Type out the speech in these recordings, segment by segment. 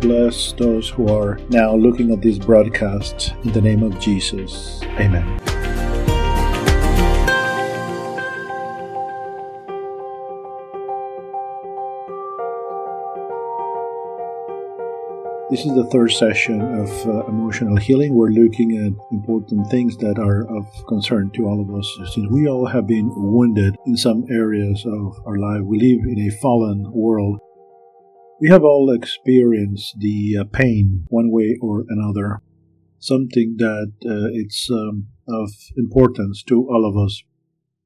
bless those who are now looking at this broadcast in the name of Jesus. Amen. This is the third session of uh, emotional healing. We're looking at important things that are of concern to all of us since we all have been wounded in some areas of our life. We live in a fallen world. We have all experienced the uh, pain one way or another, something that uh, it's um, of importance to all of us.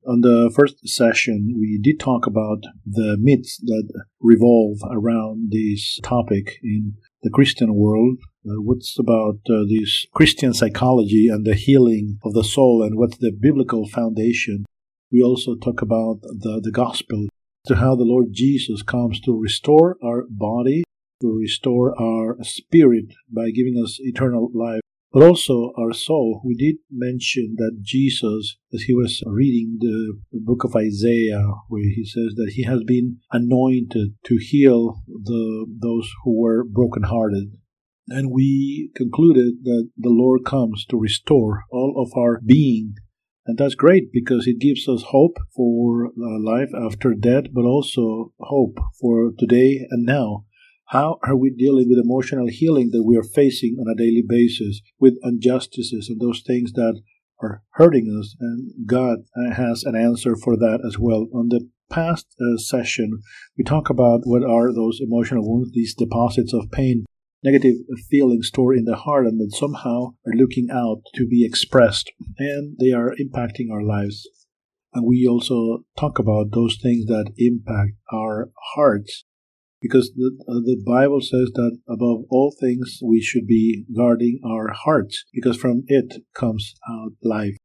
On the first session, we did talk about the myths that revolve around this topic in the Christian world. Uh, what's about uh, this Christian psychology and the healing of the soul, and what's the biblical foundation? We also talk about the, the gospel, to how the Lord Jesus comes to restore our body, to restore our spirit by giving us eternal life but also our soul. We did mention that Jesus, as he was reading the book of Isaiah, where he says that he has been anointed to heal the those who were brokenhearted. And we concluded that the Lord comes to restore all of our being. And that's great because it gives us hope for life after death, but also hope for today and now. How are we dealing with emotional healing that we are facing on a daily basis with injustices and those things that are hurting us? And God has an answer for that as well. On the past uh, session, we talk about what are those emotional wounds, these deposits of pain, negative feelings stored in the heart, and that somehow are looking out to be expressed, and they are impacting our lives. And we also talk about those things that impact our hearts because the, uh, the Bible says that above all things we should be guarding our hearts because from it comes out life.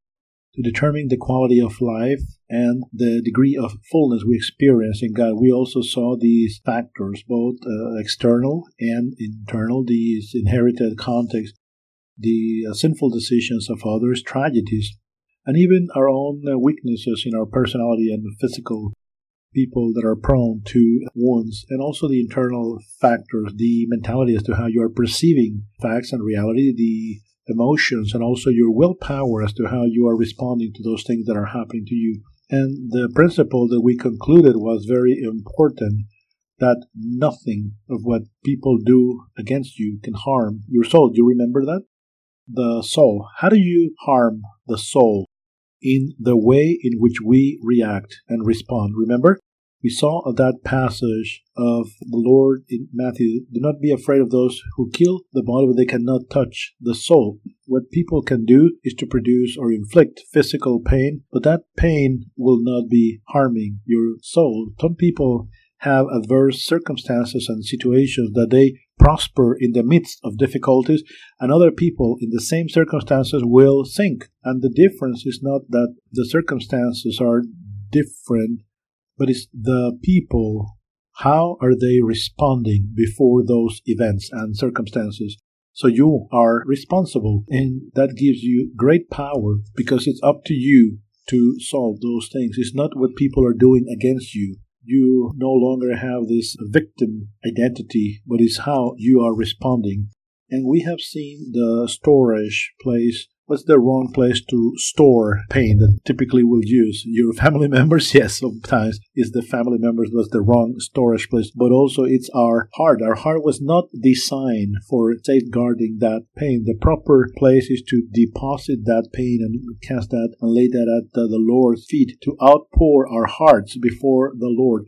To determine the quality of life and the degree of fullness we experience in God, we also saw these factors, both uh, external and internal, these inherited context, the uh, sinful decisions of others, tragedies, and even our own uh, weaknesses in our personality and physical people that are prone to wounds, and also the internal factors, the mentality as to how you are perceiving facts and reality, the emotions, and also your willpower as to how you are responding to those things that are happening to you. And the principle that we concluded was very important that nothing of what people do against you can harm your soul. Do you remember that? The soul. How do you harm the soul? in the way in which we react and respond. Remember, we saw that passage of the Lord in Matthew do not be afraid of those who kill the body, but they cannot touch the soul. What people can do is to produce or inflict physical pain, but that pain will not be harming your soul. Some people have adverse circumstances and situations that they prosper in the midst of difficulties, and other people in the same circumstances will sink. And the difference is not that the circumstances are different, but it's the people. How are they responding before those events and circumstances? So you are responsible, and that gives you great power because it's up to you to solve those things. It's not what people are doing against you you no longer have this victim identity, but it's how you are responding. And we have seen the storage place what's the wrong place to store pain that typically we'll use? Your family members? Yes, sometimes is the family members was the wrong storage place, but also it's our heart. Our heart was not designed for safeguarding that pain. The proper place is to deposit that pain and cast that and lay that at the Lord's feet to outpour our hearts before the Lord.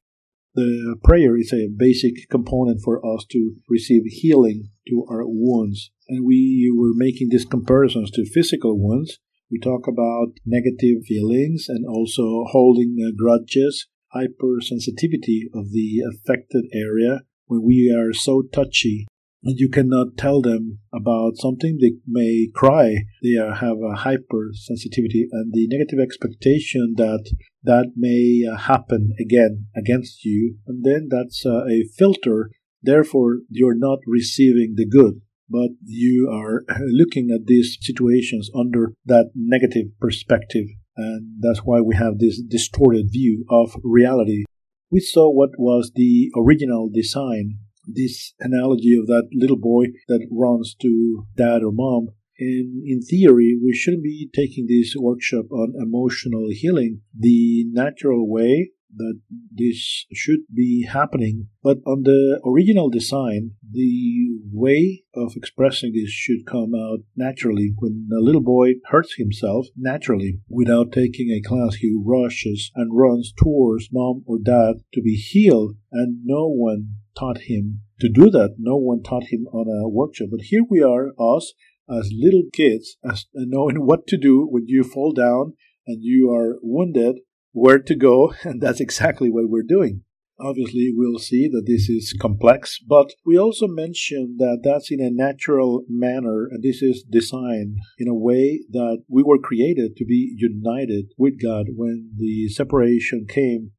The prayer is a basic component for us to receive healing to our wounds. And we were making these comparisons to physical wounds. We talk about negative feelings and also holding uh, grudges, hypersensitivity of the affected area when we are so touchy and you cannot tell them about something. They may cry. They have a hypersensitivity and the negative expectation that that may uh, happen again against you. And then that's uh, a filter. Therefore, you're not receiving the good, but you are looking at these situations under that negative perspective. And that's why we have this distorted view of reality. We saw what was the original design this analogy of that little boy that runs to dad or mom. And in theory, we shouldn't be taking this workshop on emotional healing the natural way that this should be happening. But on the original design, the way of expressing this should come out naturally. When a little boy hurts himself naturally without taking a class, he rushes and runs towards mom or dad to be healed, and no one taught him to do that. No one taught him on a workshop. But here we are, us, as little kids, as knowing what to do when you fall down and you are wounded where to go, and that's exactly what we're doing. Obviously, we'll see that this is complex, but we also mentioned that that's in a natural manner, and this is designed in a way that we were created to be united with God when the separation came.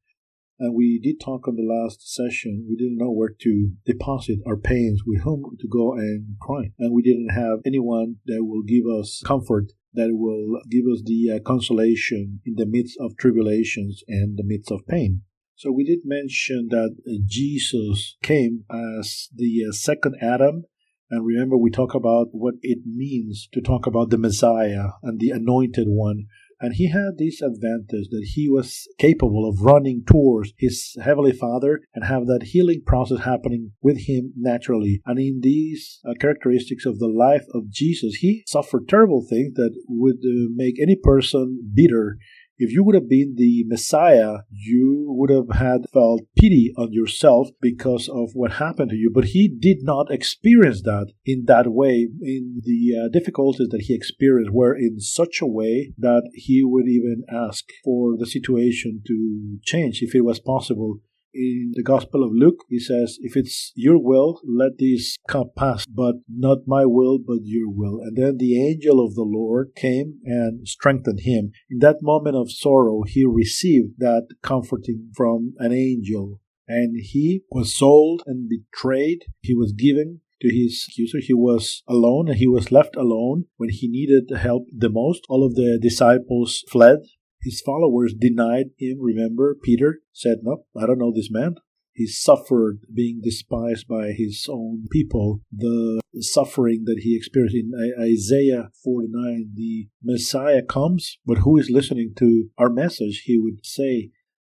And we did talk on the last session. We didn't know where to deposit our pains, with whom to go and cry. And we didn't have anyone that will give us comfort that will give us the uh, consolation in the midst of tribulations and the midst of pain. So we did mention that uh, Jesus came as the uh, second Adam. And remember, we talk about what it means to talk about the Messiah and the anointed one and he had this advantage that he was capable of running towards his Heavenly Father and have that healing process happening with him naturally. And in these uh, characteristics of the life of Jesus, he suffered terrible things that would uh, make any person bitter if you would have been the Messiah, you would have had felt pity on yourself because of what happened to you. But he did not experience that in that way. In the uh, difficulties that he experienced were in such a way that he would even ask for the situation to change if it was possible in the Gospel of Luke, he says, If it's your will, let this cup pass, but not my will, but your will. And then the angel of the Lord came and strengthened him. In that moment of sorrow, he received that comforting from an angel. And he was sold and betrayed. He was given to his accuser. He was alone and he was left alone when he needed help the most. All of the disciples fled his followers denied him. Remember, Peter said, No, I don't know this man. He suffered being despised by his own people. The suffering that he experienced in Isaiah 49, the Messiah comes, but who is listening to our message? He would say,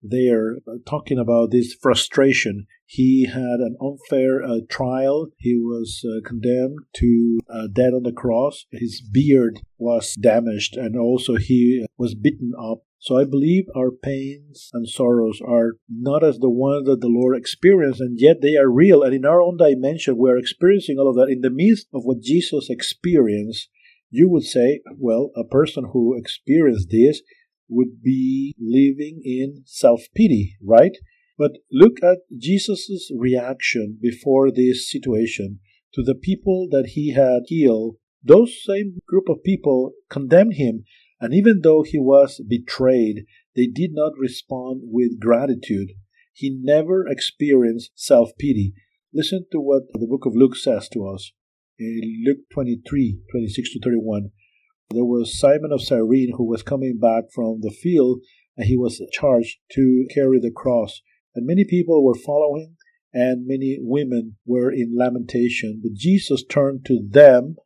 they are talking about this frustration. He had an unfair uh, trial. He was uh, condemned to uh, death on the cross. His beard was damaged, and also he was beaten up. So I believe our pains and sorrows are not as the ones that the Lord experienced, and yet they are real. And in our own dimension, we are experiencing all of that in the midst of what Jesus experienced. You would say, well, a person who experienced this would be living in self pity, right? But look at Jesus' reaction before this situation to the people that he had healed. Those same group of people condemned him, and even though he was betrayed, they did not respond with gratitude. He never experienced self pity. Listen to what the book of Luke says to us in Luke 23 26 to 31. There was Simon of Cyrene who was coming back from the field, and he was charged to carry the cross. And many people were following, and many women were in lamentation. But Jesus turned to them.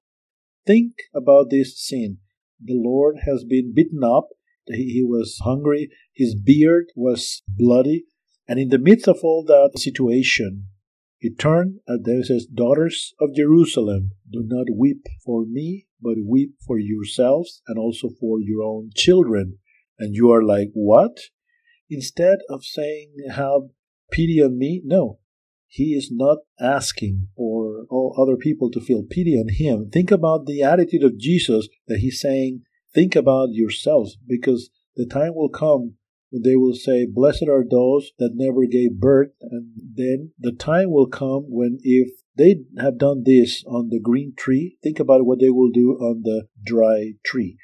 Think about this scene. The Lord has been beaten up. He was hungry. His beard was bloody. And in the midst of all that situation, he turned at and there says, Daughters of Jerusalem, do not weep for me, but weep for yourselves and also for your own children. And you are like, What? Instead of saying, Have pity on me, no. He is not asking for all other people to feel pity on him. Think about the attitude of Jesus that he's saying, Think about yourselves, because the time will come when they will say, Blessed are those that never gave birth. And then the time will come when, if they have done this on the green tree, think about what they will do on the dry tree.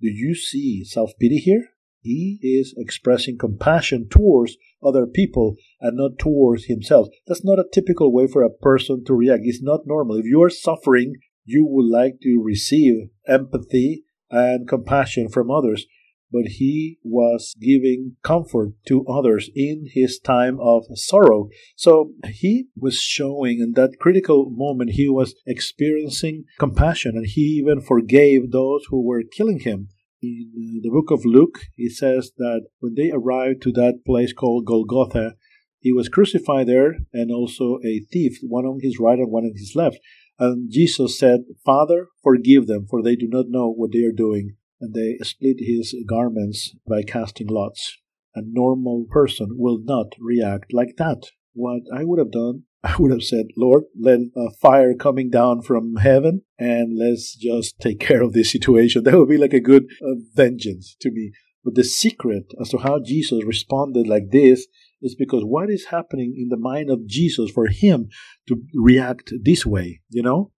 Do you see self pity here? He is expressing compassion towards other people and not towards himself. That's not a typical way for a person to react. It's not normal. If you are suffering, you would like to receive empathy and compassion from others. but he was giving comfort to others in his time of sorrow. So he was showing in that critical moment, he was experiencing compassion and he even forgave those who were killing him. In uh, the book of Luke, he says that when they arrived to that place called Golgotha, he was crucified there and also a thief, one on his right and one on his left. And Jesus said, Father, forgive them, for they do not know what they are doing and they split his garments by casting lots. A normal person will not react like that. What I would have done, I would have said, Lord, let a fire coming down from heaven and let's just take care of this situation. That would be like a good uh, vengeance to me. But the secret as to how Jesus responded like this is because what is happening in the mind of Jesus for him to react this way, you know?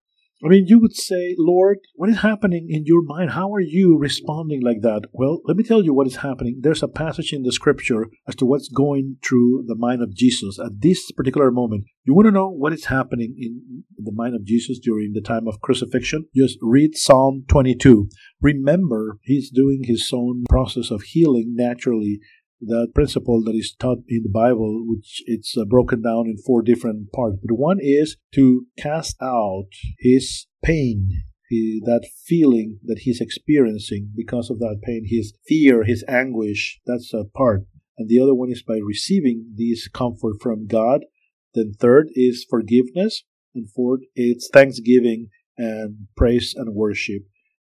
I mean, you would say, Lord, what is happening in your mind? How are you responding like that? Well, let me tell you what is happening. There's a passage in the scripture as to what's going through the mind of Jesus at this particular moment. You want to know what is happening in the mind of Jesus during the time of crucifixion? Just read Psalm 22. Remember, he's doing his own process of healing naturally that principle that is taught in the Bible, which it's uh, broken down in four different parts. But one is to cast out his pain, that feeling that he's experiencing because of that pain, his fear, his anguish. That's a part. And the other one is by receiving this comfort from God. Then third is forgiveness. And fourth, it's thanksgiving and praise and worship.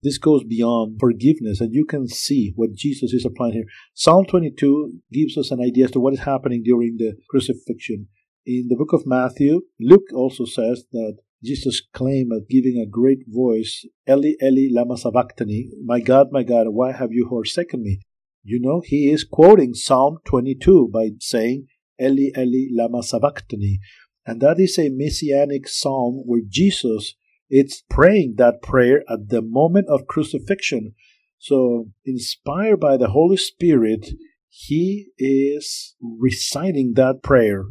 This goes beyond forgiveness, and you can see what Jesus is applying here. Psalm 22 gives us an idea as to what is happening during the crucifixion. In the book of Matthew, Luke also says that Jesus claimed at giving a great voice, Eli, Eli, lama sabachthani, my God, my God, why have you forsaken me? You know, he is quoting Psalm 22 by saying, Eli, Eli, lama sabachthani. And that is a messianic psalm where Jesus it's praying that prayer at the moment of crucifixion. So, inspired by the Holy Spirit, he is reciting that prayer.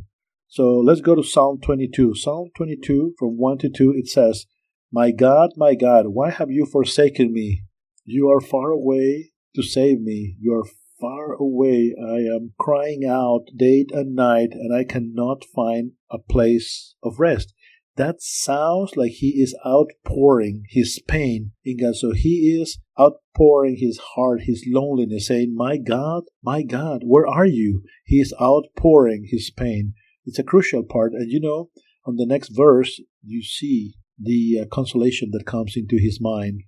So, let's go to Psalm 22. Psalm 22, from 1 to 2, it says, My God, my God, why have you forsaken me? You are far away to save me. You are far away. I am crying out day and night, and I cannot find a place of rest that sounds like he is outpouring his pain in God. So he is outpouring his heart, his loneliness, saying, My God, my God, where are you? He is outpouring his pain. It's a crucial part. And you know, on the next verse, you see the uh, consolation that comes into his mind.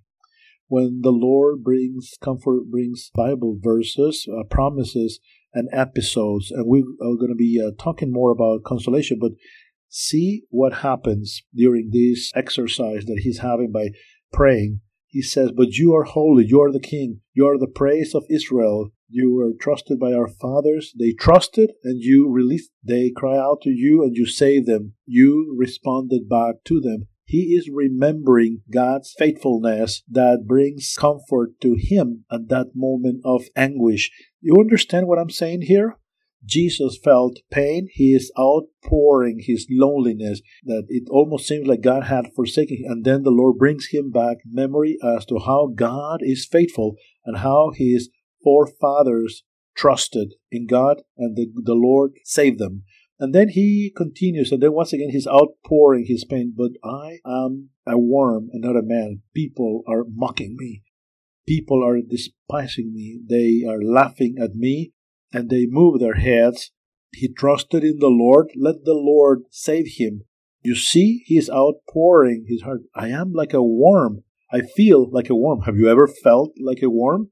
When the Lord brings comfort, brings Bible verses, uh, promises, and episodes, and we are going to be uh, talking more about consolation, but see what happens during this exercise that he's having by praying. He says, But you are holy, you are the king, you are the praise of Israel. You were trusted by our fathers. They trusted and you released. They cry out to you and you save them. You responded back to them. He is remembering God's faithfulness that brings comfort to him at that moment of anguish. You understand what I'm saying here? Jesus felt pain. He is outpouring his loneliness that it almost seems like God had forsaken him. And then the Lord brings him back memory as to how God is faithful and how his forefathers trusted in God and the, the Lord saved them. And then he continues, and then once again he's outpouring his pain. But I am a worm and not a man. People are mocking me. People are despising me. They are laughing at me and they moved their heads. He trusted in the Lord. Let the Lord save him. You see, he is outpouring his heart. I am like a worm. I feel like a worm. Have you ever felt like a worm?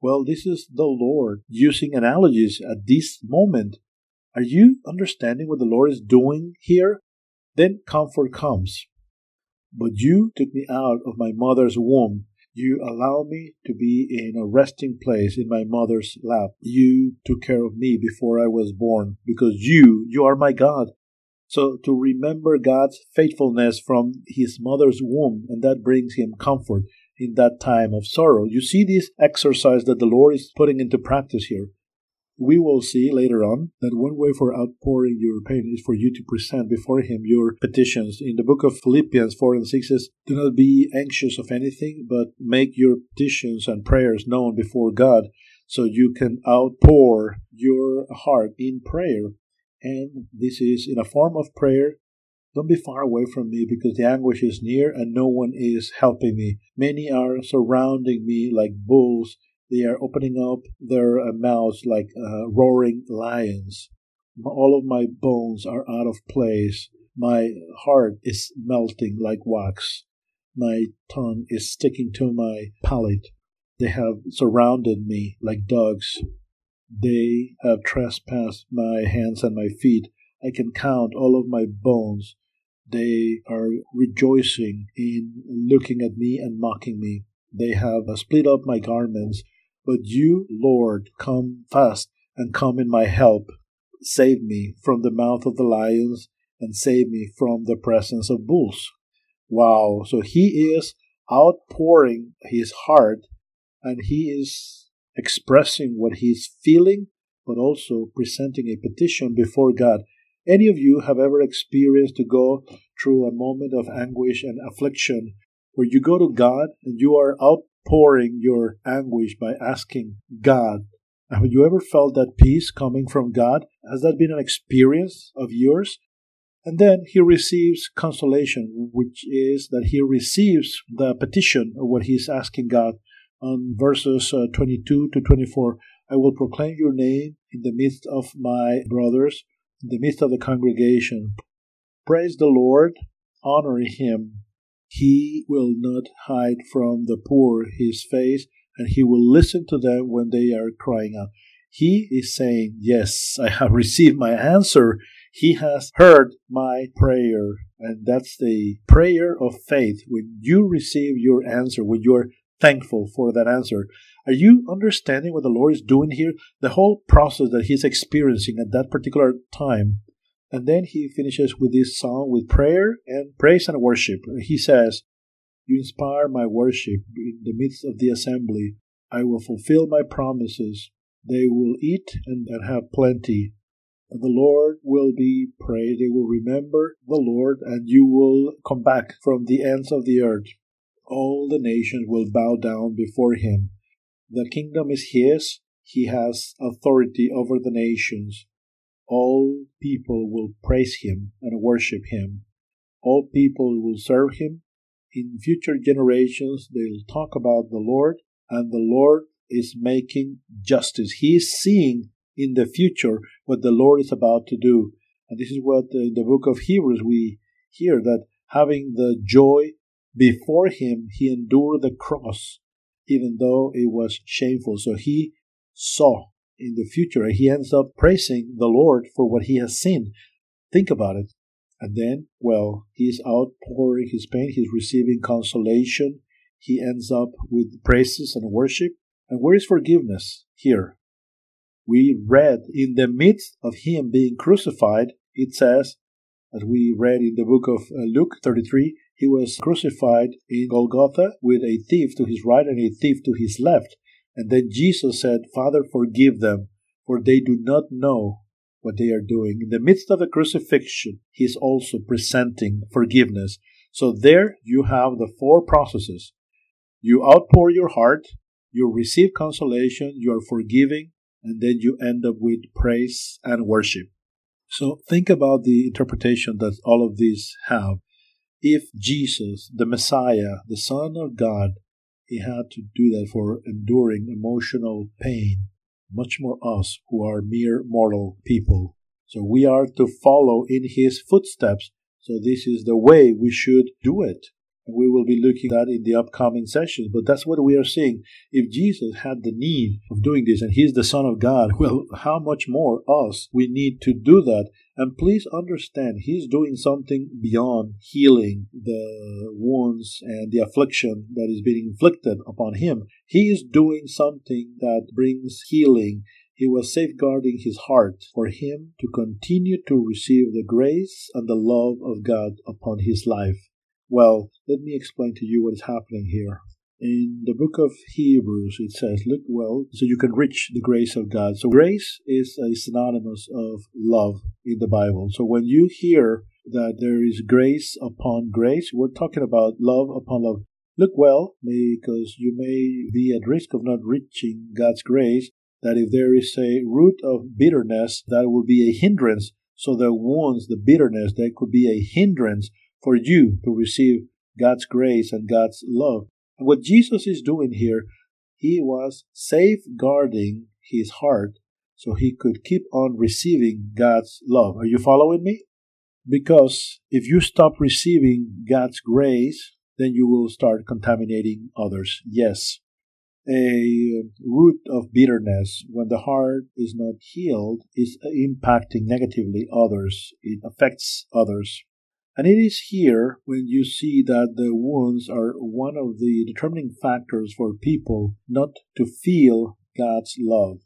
Well, this is the Lord using analogies at this moment. Are you understanding what the Lord is doing here? Then comfort comes. But you took me out of my mother's womb. You allow me to be in a resting place in my mother's lap. You took care of me before I was born because you, you are my God. So to remember God's faithfulness from his mother's womb, and that brings him comfort in that time of sorrow. You see this exercise that the Lord is putting into practice here. We will see later on that one way for outpouring your pain is for you to present before Him your petitions. In the book of Philippians 4 and 6 says, Do not be anxious of anything, but make your petitions and prayers known before God. so you can outpour your heart in prayer. And this is in a form of prayer. Don't be far away from me because the anguish is near and no one is helping me. Many are surrounding me like bulls. They are opening up their uh, mouths like uh, roaring lions. All of my bones are out of place. My heart is melting like wax. My tongue is sticking to my palate. They have surrounded me like dogs. They have trespassed my hands and my feet. I can count all of my bones. They are rejoicing in looking at me and mocking me. They have split up my garments. But you, Lord, come fast and come in my help. Save me from the mouth of the lions and save me from the presence of bulls. Wow. So he is outpouring his heart and he is expressing what he's feeling, but also presenting a petition before God. Any of you have ever experienced to go through a moment of anguish and affliction where you go to God and you are outpouring your anguish by asking God? Have you ever felt that peace coming from God? Has that been an experience of yours? And then he receives consolation, which is that he receives the petition of what he's asking God on verses uh, 22 to 24. I will proclaim your name in the midst of my brothers, in the midst of the congregation. Praise the Lord, honor him. He will not hide from the poor his face, and he will listen to them when they are crying out. He is saying, Yes, I have received my answer. He has heard my prayer. And that's the prayer of faith. When you receive your answer, when you are thankful for that answer, are you understanding what the Lord is doing here? The whole process that He's experiencing at that particular time. And then He finishes with this song with prayer and praise and worship. He says, You inspire my worship in the midst of the assembly. I will fulfill my promises. They will eat and, and have plenty. The Lord will be praised. They will remember the Lord, and you will come back from the ends of the earth. All the nations will bow down before him. The kingdom is his. He has authority over the nations. All people will praise him and worship him. All people will serve him. In future generations, they'll talk about the Lord, and the Lord is making justice. He is seeing in the future what the Lord is about to do. And this is what uh, in the book of Hebrews we hear that having the joy before him, he endured the cross, even though it was shameful. So he saw in the future, he ends up praising the Lord for what he has seen. Think about it. And then, well, he's outpouring his pain, he's receiving consolation. He ends up with praises and worship. And where is forgiveness here? we read in the midst of him being crucified, it says, as we read in the book of uh, Luke 33, he was crucified in Golgotha with a thief to his right and a thief to his left. And then Jesus said, Father, forgive them, for they do not know what they are doing. In the midst of the crucifixion, he is also presenting forgiveness. So there you have the four processes. You outpour your heart, you receive consolation, you are forgiving, and then you end up with praise and worship. So think about the interpretation that all of these have. If Jesus, the Messiah, the Son of God, he had to do that for enduring emotional pain, much more us who are mere mortal people. So we are to follow in his footsteps. So this is the way we should do it. We will be looking at in the upcoming sessions. But that's what we are seeing. If Jesus had the need of doing this and he's the Son of God, well, how much more us we need to do that. And please understand, he's doing something beyond healing the wounds and the affliction that is being inflicted upon him. He is doing something that brings healing he was safeguarding his heart for him to continue to receive the grace and the love of God upon his life. Well, let me explain to you what is happening here. In the book of Hebrews, it says, Look well, so you can reach the grace of God. So, grace is a synonymous of love in the Bible. So, when you hear that there is grace upon grace, we're talking about love upon love. Look well, because you may be at risk of not reaching God's grace that if there is a root of bitterness, that will be a hindrance. So the wounds, the bitterness, that could be a hindrance for you to receive God's grace and God's love. And what Jesus is doing here, he was safeguarding his heart so he could keep on receiving God's love. Are you following me? Because if you stop receiving God's grace, then you will start contaminating others. Yes. A root of bitterness, when the heart is not healed, is impacting negatively others. It affects others. And it is here when you see that the wounds are one of the determining factors for people not to feel God's love.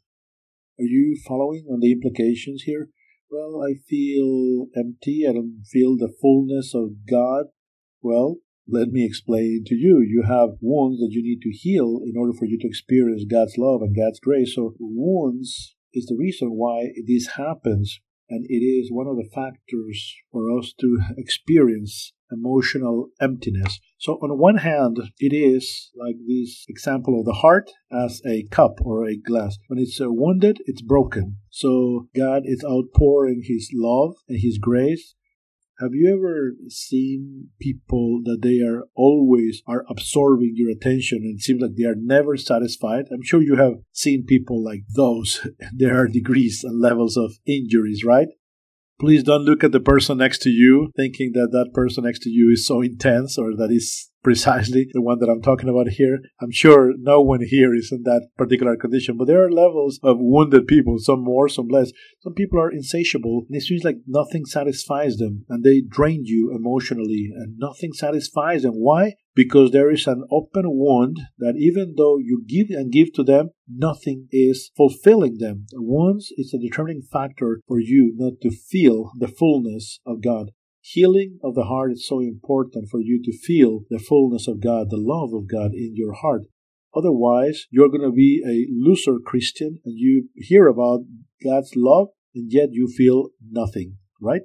Are you following on the implications here? Well, I feel empty. I don't feel the fullness of God. Well, let me explain to you. You have wounds that you need to heal in order for you to experience God's love and God's grace. So, wounds is the reason why this happens. And it is one of the factors for us to experience emotional emptiness. So, on one hand, it is like this example of the heart as a cup or a glass. When it's uh, wounded, it's broken. So, God is outpouring His love and His grace. Have you ever seen people that they are always are absorbing your attention and seems like they are never satisfied? I'm sure you have seen people like those. there are degrees and levels of injuries, right? Please don't look at the person next to you thinking that that person next to you is so intense or that is precisely the one that I'm talking about here. I'm sure no one here is in that particular condition, but there are levels of wounded people, some more, some less. Some people are insatiable, and it seems like nothing satisfies them, and they drain you emotionally, and nothing satisfies them. Why? Because there is an open wound that even though you give and give to them, nothing is fulfilling them. Wounds is a determining factor for you not to feel the fullness of God. Healing of the heart is so important for you to feel the fullness of God, the love of God in your heart. Otherwise, you're going to be a looser Christian and you hear about God's love and yet you feel nothing, right?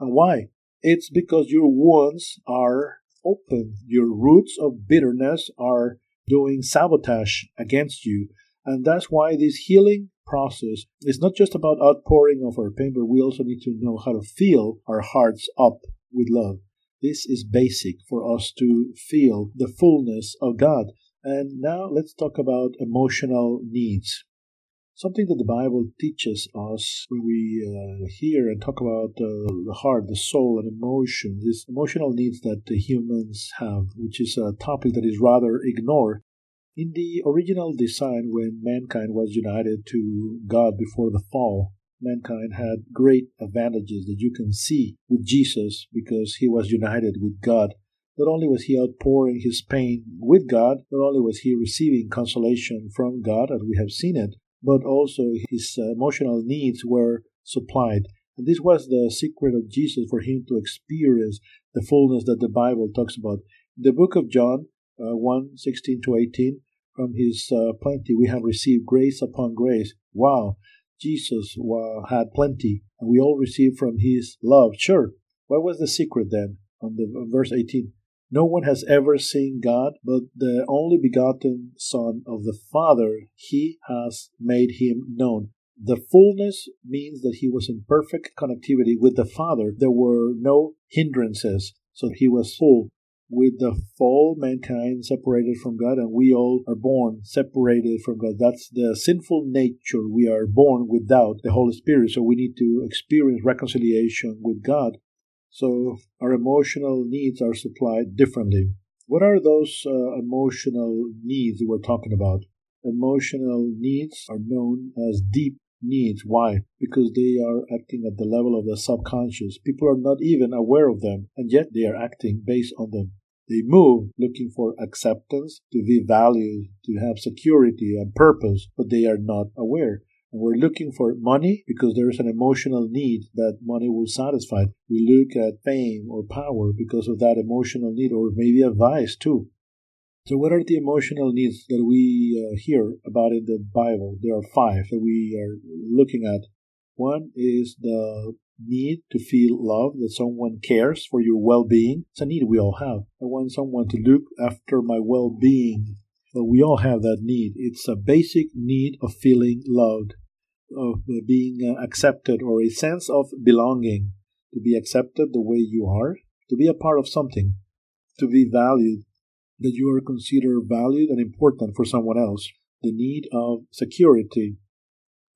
And why? It's because your wounds are open. Your roots of bitterness are doing sabotage against you. And that's why this healing process is not just about outpouring of our pain, but we also need to know how to fill our hearts up with love. This is basic for us to feel the fullness of God. And now let's talk about emotional needs. Something that the Bible teaches us when we uh, hear and talk about uh, the heart, the soul, and emotions, these emotional needs that the humans have, which is a topic that is rather ignored in the original design, when mankind was united to God before the fall, mankind had great advantages that you can see with Jesus because he was united with God. Not only was he outpouring his pain with God, not only was he receiving consolation from God, as we have seen it, but also his emotional needs were supplied. And this was the secret of Jesus for him to experience the fullness that the Bible talks about. In the book of John, uh, 1 16 to 18, from his uh, plenty we have received grace upon grace. Wow, Jesus uh, had plenty, and we all received from his love. Sure. What was the secret then? On the verse 18. No one has ever seen God, but the only begotten Son of the Father, he has made him known. The fullness means that he was in perfect connectivity with the Father. There were no hindrances, so he was full with the fall, mankind separated from God, and we all are born separated from God. That's the sinful nature. We are born without the Holy Spirit, so we need to experience reconciliation with God. So our emotional needs are supplied differently. What are those uh, emotional needs we're talking about? Emotional needs are known as deep needs. Why? Because they are acting at the level of the subconscious. People are not even aware of them, and yet they are acting based on them. They move looking for acceptance, to be valued, to have security and purpose, but they are not aware. And we're looking for money because there's an emotional need that money will satisfy. We look at fame or power because of that emotional need, or maybe a vice too. So, what are the emotional needs that we uh, hear about in the Bible? There are five that we are looking at. One is the need to feel love, that someone cares for your well being. It's a need we all have. I want someone to look after my well being. But we all have that need. It's a basic need of feeling loved, of being uh, accepted, or a sense of belonging, to be accepted the way you are, to be a part of something, to be valued, that you are considered valued and important for someone else. The need of security,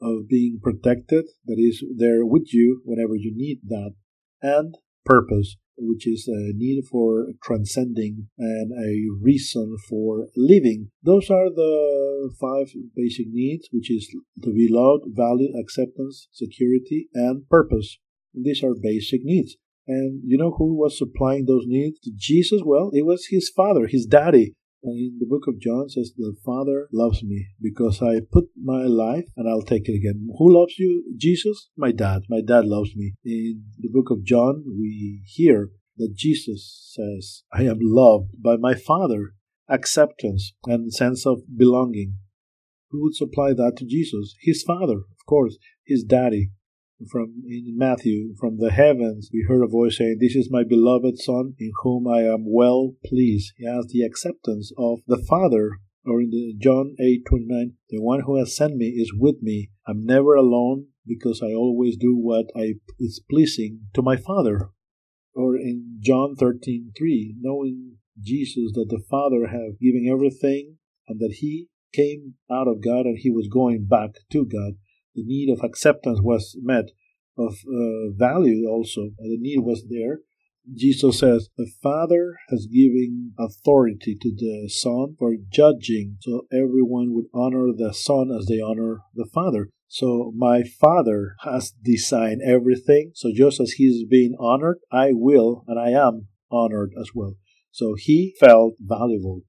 of being protected, that is there with you whenever you need that, and purpose, which is a need for transcending and a reason for living. Those are the five basic needs, which is to be loved, valued, acceptance, security, and purpose. These are basic needs. And you know who was supplying those needs to Jesus? Well, it was his father, his daddy. And in the book of John says, The Father loves me because I put my life and I'll take it again. Who loves you? Jesus? My dad. My dad loves me. In the book of John, we hear that Jesus says, I am loved by my Father. Acceptance and sense of belonging. Who would supply that to Jesus? His Father, of course, his daddy from in Matthew, from the heavens, we heard a voice saying, This is my beloved Son, in whom I am well pleased. He has the acceptance of the Father. Or in the John 8 29, the one who has sent me is with me. I'm never alone because I always do what I, is pleasing to my Father. Or in John 13 3, knowing Jesus that the Father have given everything and that he came out of God and he was going back to God the need of acceptance was met, of uh, value also, the need was there. Jesus says, The Father has given authority to the Son for judging, so everyone would honor the Son as they honor the Father. So my Father has designed everything, so just as He is being honored, I will and I am honored as well. So He felt valuable.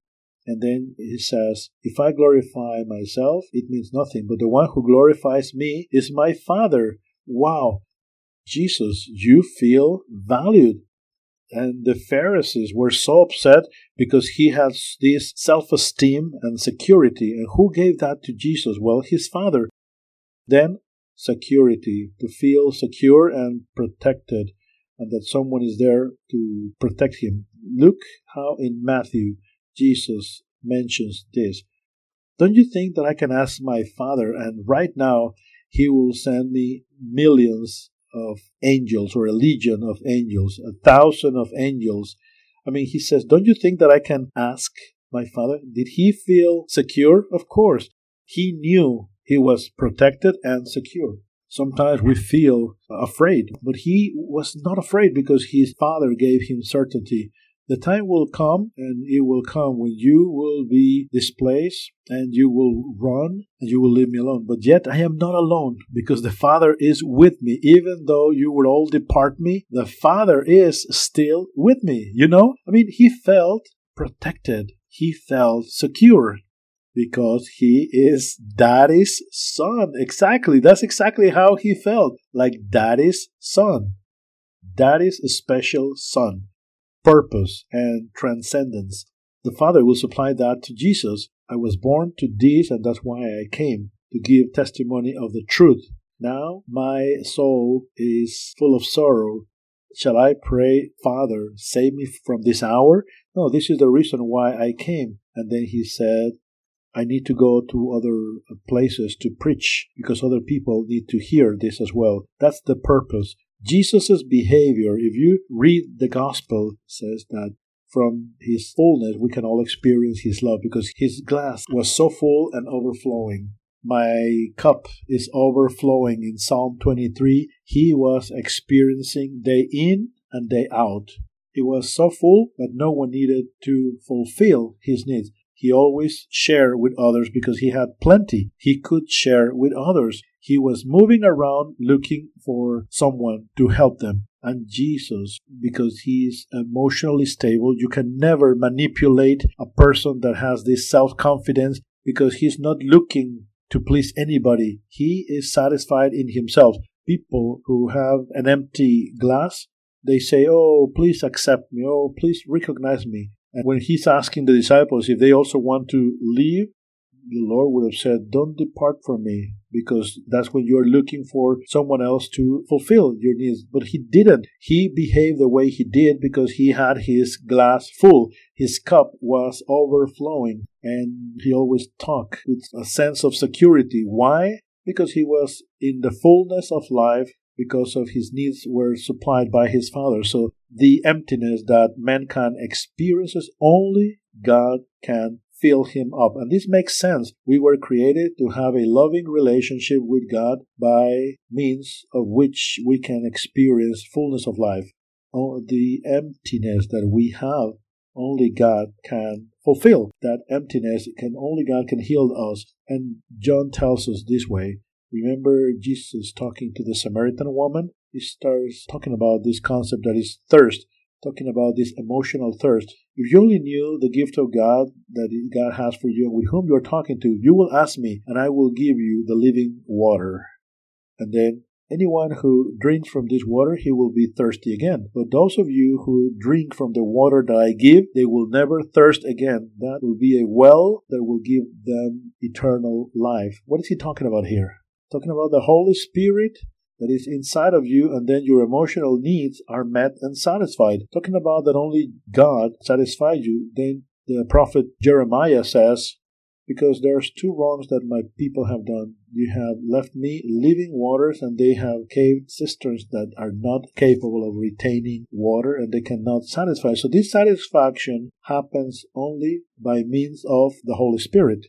And then he says, If I glorify myself, it means nothing, but the one who glorifies me is my Father. Wow. Jesus, you feel valued. And the Pharisees were so upset because he has this self esteem and security. And who gave that to Jesus? Well, his Father. Then, security, to feel secure and protected, and that someone is there to protect him. Look how in Matthew Jesus mentions this. Don't you think that I can ask my Father, and right now He will send me millions of angels or a legion of angels, a thousand of angels? I mean, He says, Don't you think that I can ask my Father? Did He feel secure? Of course. He knew He was protected and secure. Sometimes we feel afraid, but he was not afraid because his father gave him certainty the time will come, and it will come when you will be displaced and you will run and you will leave me alone. But yet I am not alone because the Father is with me. Even though you will all depart me, the Father is still with me. You know? I mean, he felt protected, he felt secure because he is daddy's son. Exactly. That's exactly how he felt like daddy's son. Daddy's special son purpose, and transcendence. The Father will supply that to Jesus. I was born to this, and that's why I came, to give testimony of the truth. Now my soul is full of sorrow. Shall I pray, Father, save me from this hour? No, this is the reason why I came. And then he said, I need to go to other places to preach because other people need to hear this as well. That's the purpose. Jesus' behavior, if you read the gospel, says that from his fullness we can all experience his love because his glass was so full and overflowing. My cup is overflowing in Psalm 23. He was experiencing day in and day out. It was so full that no one needed to fulfill his needs. He always shared with others because he had plenty. He could share with others. He was moving around looking for someone to help them. And Jesus, because he is emotionally stable, you can never manipulate a person that has this self confidence because he's not looking to please anybody. He is satisfied in himself. People who have an empty glass, they say, Oh, please accept me. Oh, please recognize me. And when he's asking the disciples if they also want to leave, the Lord would have said, Don't depart from me, because that's when you're looking for someone else to fulfill your needs. But he didn't. He behaved the way he did because he had his glass full. His cup was overflowing, and he always talked with a sense of security. Why? Because he was in the fullness of life because of his needs were supplied by his father. So the emptiness that mankind experiences only God can fill him up. And this makes sense. We were created to have a loving relationship with God by means of which we can experience fullness of life. Oh, the emptiness that we have, only God can fulfill. That emptiness can only God can heal us. And John tells us this way. Remember Jesus talking to the Samaritan woman? He starts talking about this concept that is thirst talking about this emotional thirst. If you only knew the gift of God that God has for you and with whom you're talking to, you will ask me, and I will give you the living water. And then anyone who drinks from this water, he will be thirsty again. But those of you who drink from the water that I give, they will never thirst again. That will be a well that will give them eternal life. What is he talking about here? Talking about the Holy Spirit that is inside of you, and then your emotional needs are met and satisfied. Talking about that only God satisfies you, then the prophet Jeremiah says, because there's two wrongs that my people have done. You have left me living waters, and they have caved cisterns that are not capable of retaining water, and they cannot satisfy. So this satisfaction happens only by means of the Holy Spirit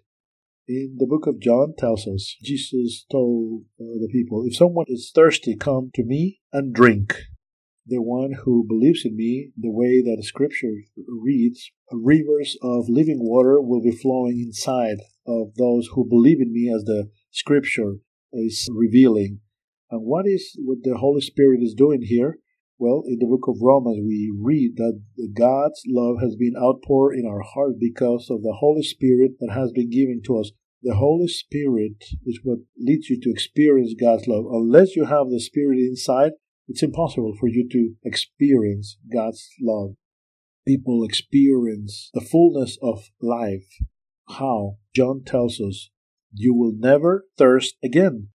in the book of John tells us Jesus told uh, the people, If someone is thirsty, come to me and drink. The one who believes in me, the way that scripture reads, rivers of living water will be flowing inside of those who believe in me, as the scripture is revealing. And what is what the Holy Spirit is doing here? Well, in the book of Romans, we read that God's love has been outpoured in our heart because of the Holy Spirit that has been given to us. The Holy Spirit is what leads you to experience God's love. Unless you have the Spirit inside, it's impossible for you to experience God's love. People experience the fullness of life. How? John tells us, You will never thirst again.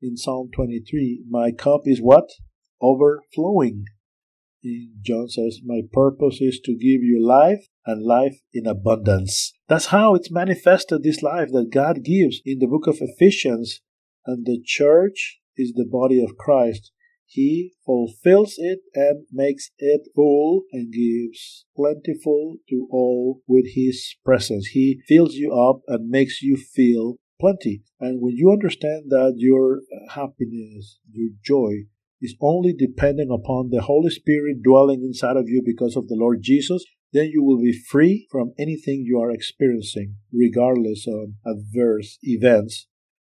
In Psalm 23, my cup is what? Overflowing. John says, My purpose is to give you life and life in abundance. That's how it's manifested, this life that God gives in the book of Ephesians. And the church is the body of Christ. He fulfills it and makes it full and gives plentiful to all with His presence. He fills you up and makes you feel plenty. And when you understand that your happiness, your joy, is only dependent upon the Holy Spirit dwelling inside of you because of the Lord Jesus, then you will be free from anything you are experiencing, regardless of adverse events.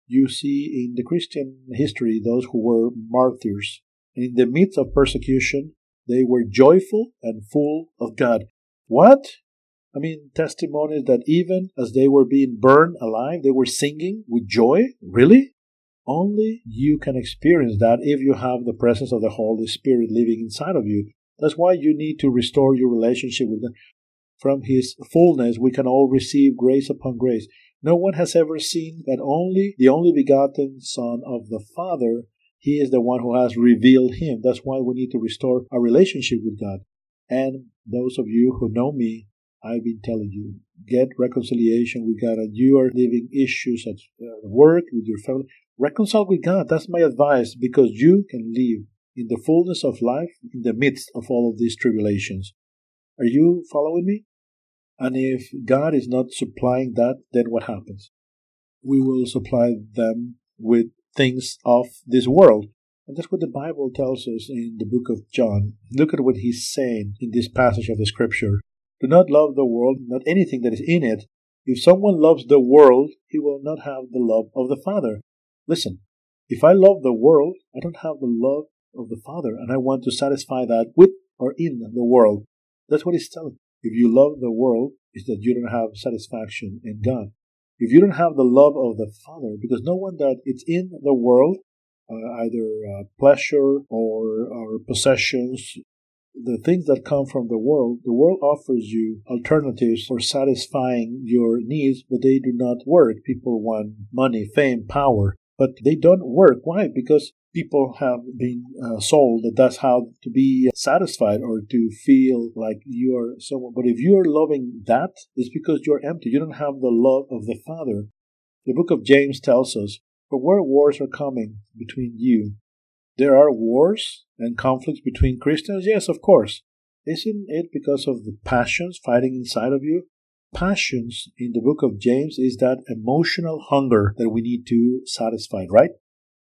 You see in the Christian history those who were martyrs, in the midst of persecution, they were joyful and full of God. What? I mean, testimonies that even as they were being burned alive, they were singing with joy? Really? Only you can experience that if you have the presence of the Holy Spirit living inside of you. That's why you need to restore your relationship with God. From His fullness, we can all receive grace upon grace. No one has ever seen that only the only begotten Son of the Father, He is the one who has revealed Him. That's why we need to restore our relationship with God. And those of you who know me, I've been telling you, get reconciliation with God, and you are living issues at uh, work, with your family. Reconcile with God. That's my advice because you can live in the fullness of life in the midst of all of these tribulations. Are you following me? And if God is not supplying that, then what happens? We will supply them with things of this world. And that's what the Bible tells us in the book of John. Look at what he's saying in this passage of the scripture. Do not love the world, not anything that is in it. If someone loves the world, he will not have the love of the Father. Listen, if I love the world, I don't have the love of the Father, and I want to satisfy that with or in the world. That's what he's telling. If you love the world, is that you don't have satisfaction in God. If you don't have the love of the Father, because no one that it's in the world, uh, either uh, pleasure or, or possessions, the things that come from the world, the world offers you alternatives for satisfying your needs, but they do not work. People want money, fame, power, but they don't work. Why? Because people have been uh, sold that that's how to be satisfied or to feel like you are someone. But if you are loving that, it's because you're empty. You don't have the love of the Father. The book of James tells us, but where wars are coming between you, there are wars and conflicts between Christians. Yes, of course. Isn't it because of the passions fighting inside of you? Passions in the book of James is that emotional hunger that we need to satisfy, right?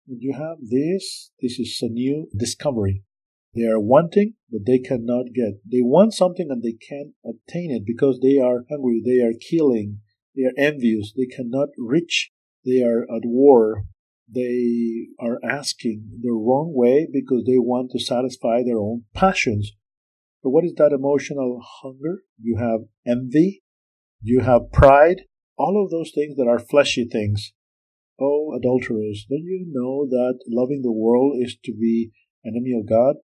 When you have this, this is a new discovery. They are wanting, but they cannot get. They want something and they can't obtain it because they are hungry, they are killing, they are envious, they cannot reach, they are at war, they are asking the wrong way because they want to satisfy their own passions. But what is that emotional hunger? You have envy, you have pride, all of those things that are fleshy things. Oh, adulterers, don't you know that loving the world is to be enemy of God?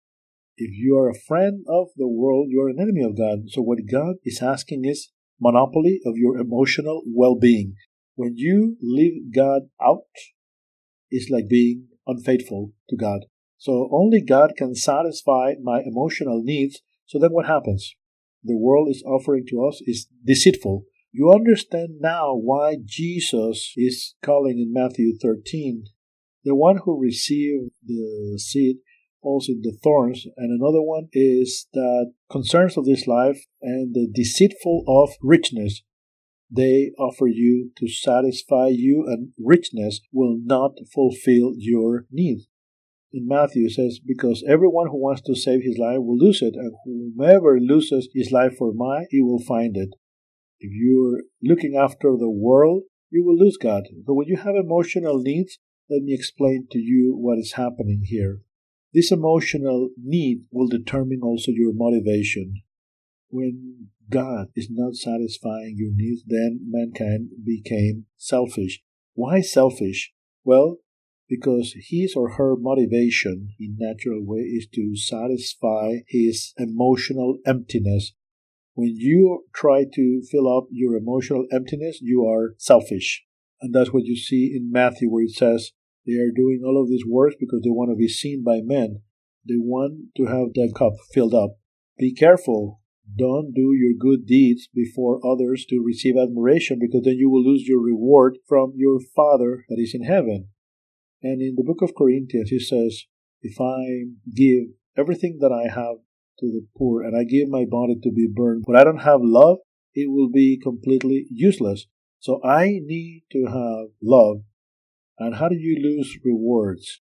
If you are a friend of the world, you are an enemy of God. So what God is asking is monopoly of your emotional well-being. When you leave God out, it's like being unfaithful to God. So only God can satisfy my emotional needs. So then what happens? The world is offering to us is deceitful. You understand now why Jesus is calling in Matthew 13 the one who received the seed in the thorns, and another one is that concerns of this life and the deceitful of richness they offer you to satisfy you, and richness will not fulfill your needs. In Matthew says, Because everyone who wants to save his life will lose it, and whomever loses his life for mine, he will find it. If you're looking after the world, you will lose God. But when you have emotional needs, let me explain to you what is happening here. This emotional need will determine also your motivation. When God is not satisfying your needs, then mankind became selfish. Why selfish? Well, because his or her motivation in natural way is to satisfy his emotional emptiness when you try to fill up your emotional emptiness, you are selfish. And that's what you see in Matthew, where it says they are doing all of these works because they want to be seen by men. They want to have that cup filled up. Be careful. Don't do your good deeds before others to receive admiration because then you will lose your reward from your Father that is in heaven. And in the book of Corinthians, he says, If I give everything that I have to the poor and I give my body to be burned, but I don't have love, it will be completely useless. So I need to have love. And how do you lose rewards?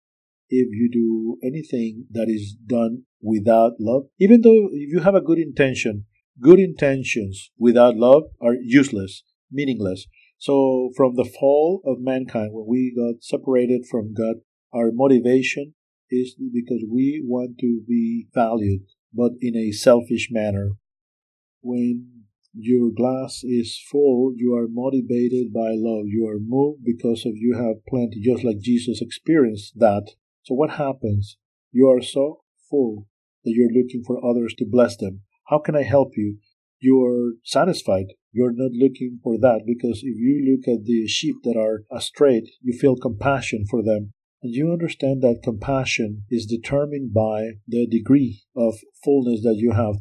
If you do anything that is done without love, even though if you have a good intention, good intentions without love are useless, meaningless. So from the fall of mankind, when we got separated from God, our motivation is because we want to be valued but in a selfish manner. When your glass is full, you are motivated by love. You are moved because of you have plenty, just like Jesus experienced that. So what happens? You are so full that you're looking for others to bless them. How can I help you? You are satisfied. You're not looking for that because if you look at the sheep that are astray, you feel compassion for them. And you understand that compassion is determined by the degree of fullness that you have.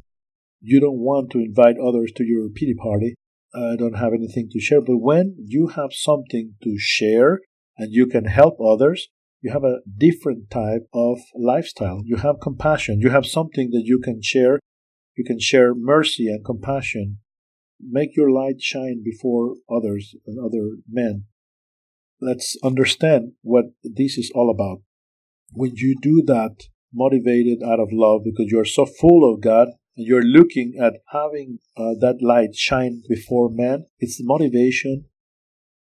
You don't want to invite others to your pity party. I don't have anything to share. But when you have something to share and you can help others, you have a different type of lifestyle. You have compassion. You have something that you can share. You can share mercy and compassion. Make your light shine before others and other men let's understand what this is all about. When you do that, motivated out of love, because you're so full of God, and you're looking at having uh, that light shine before men, it's the motivation.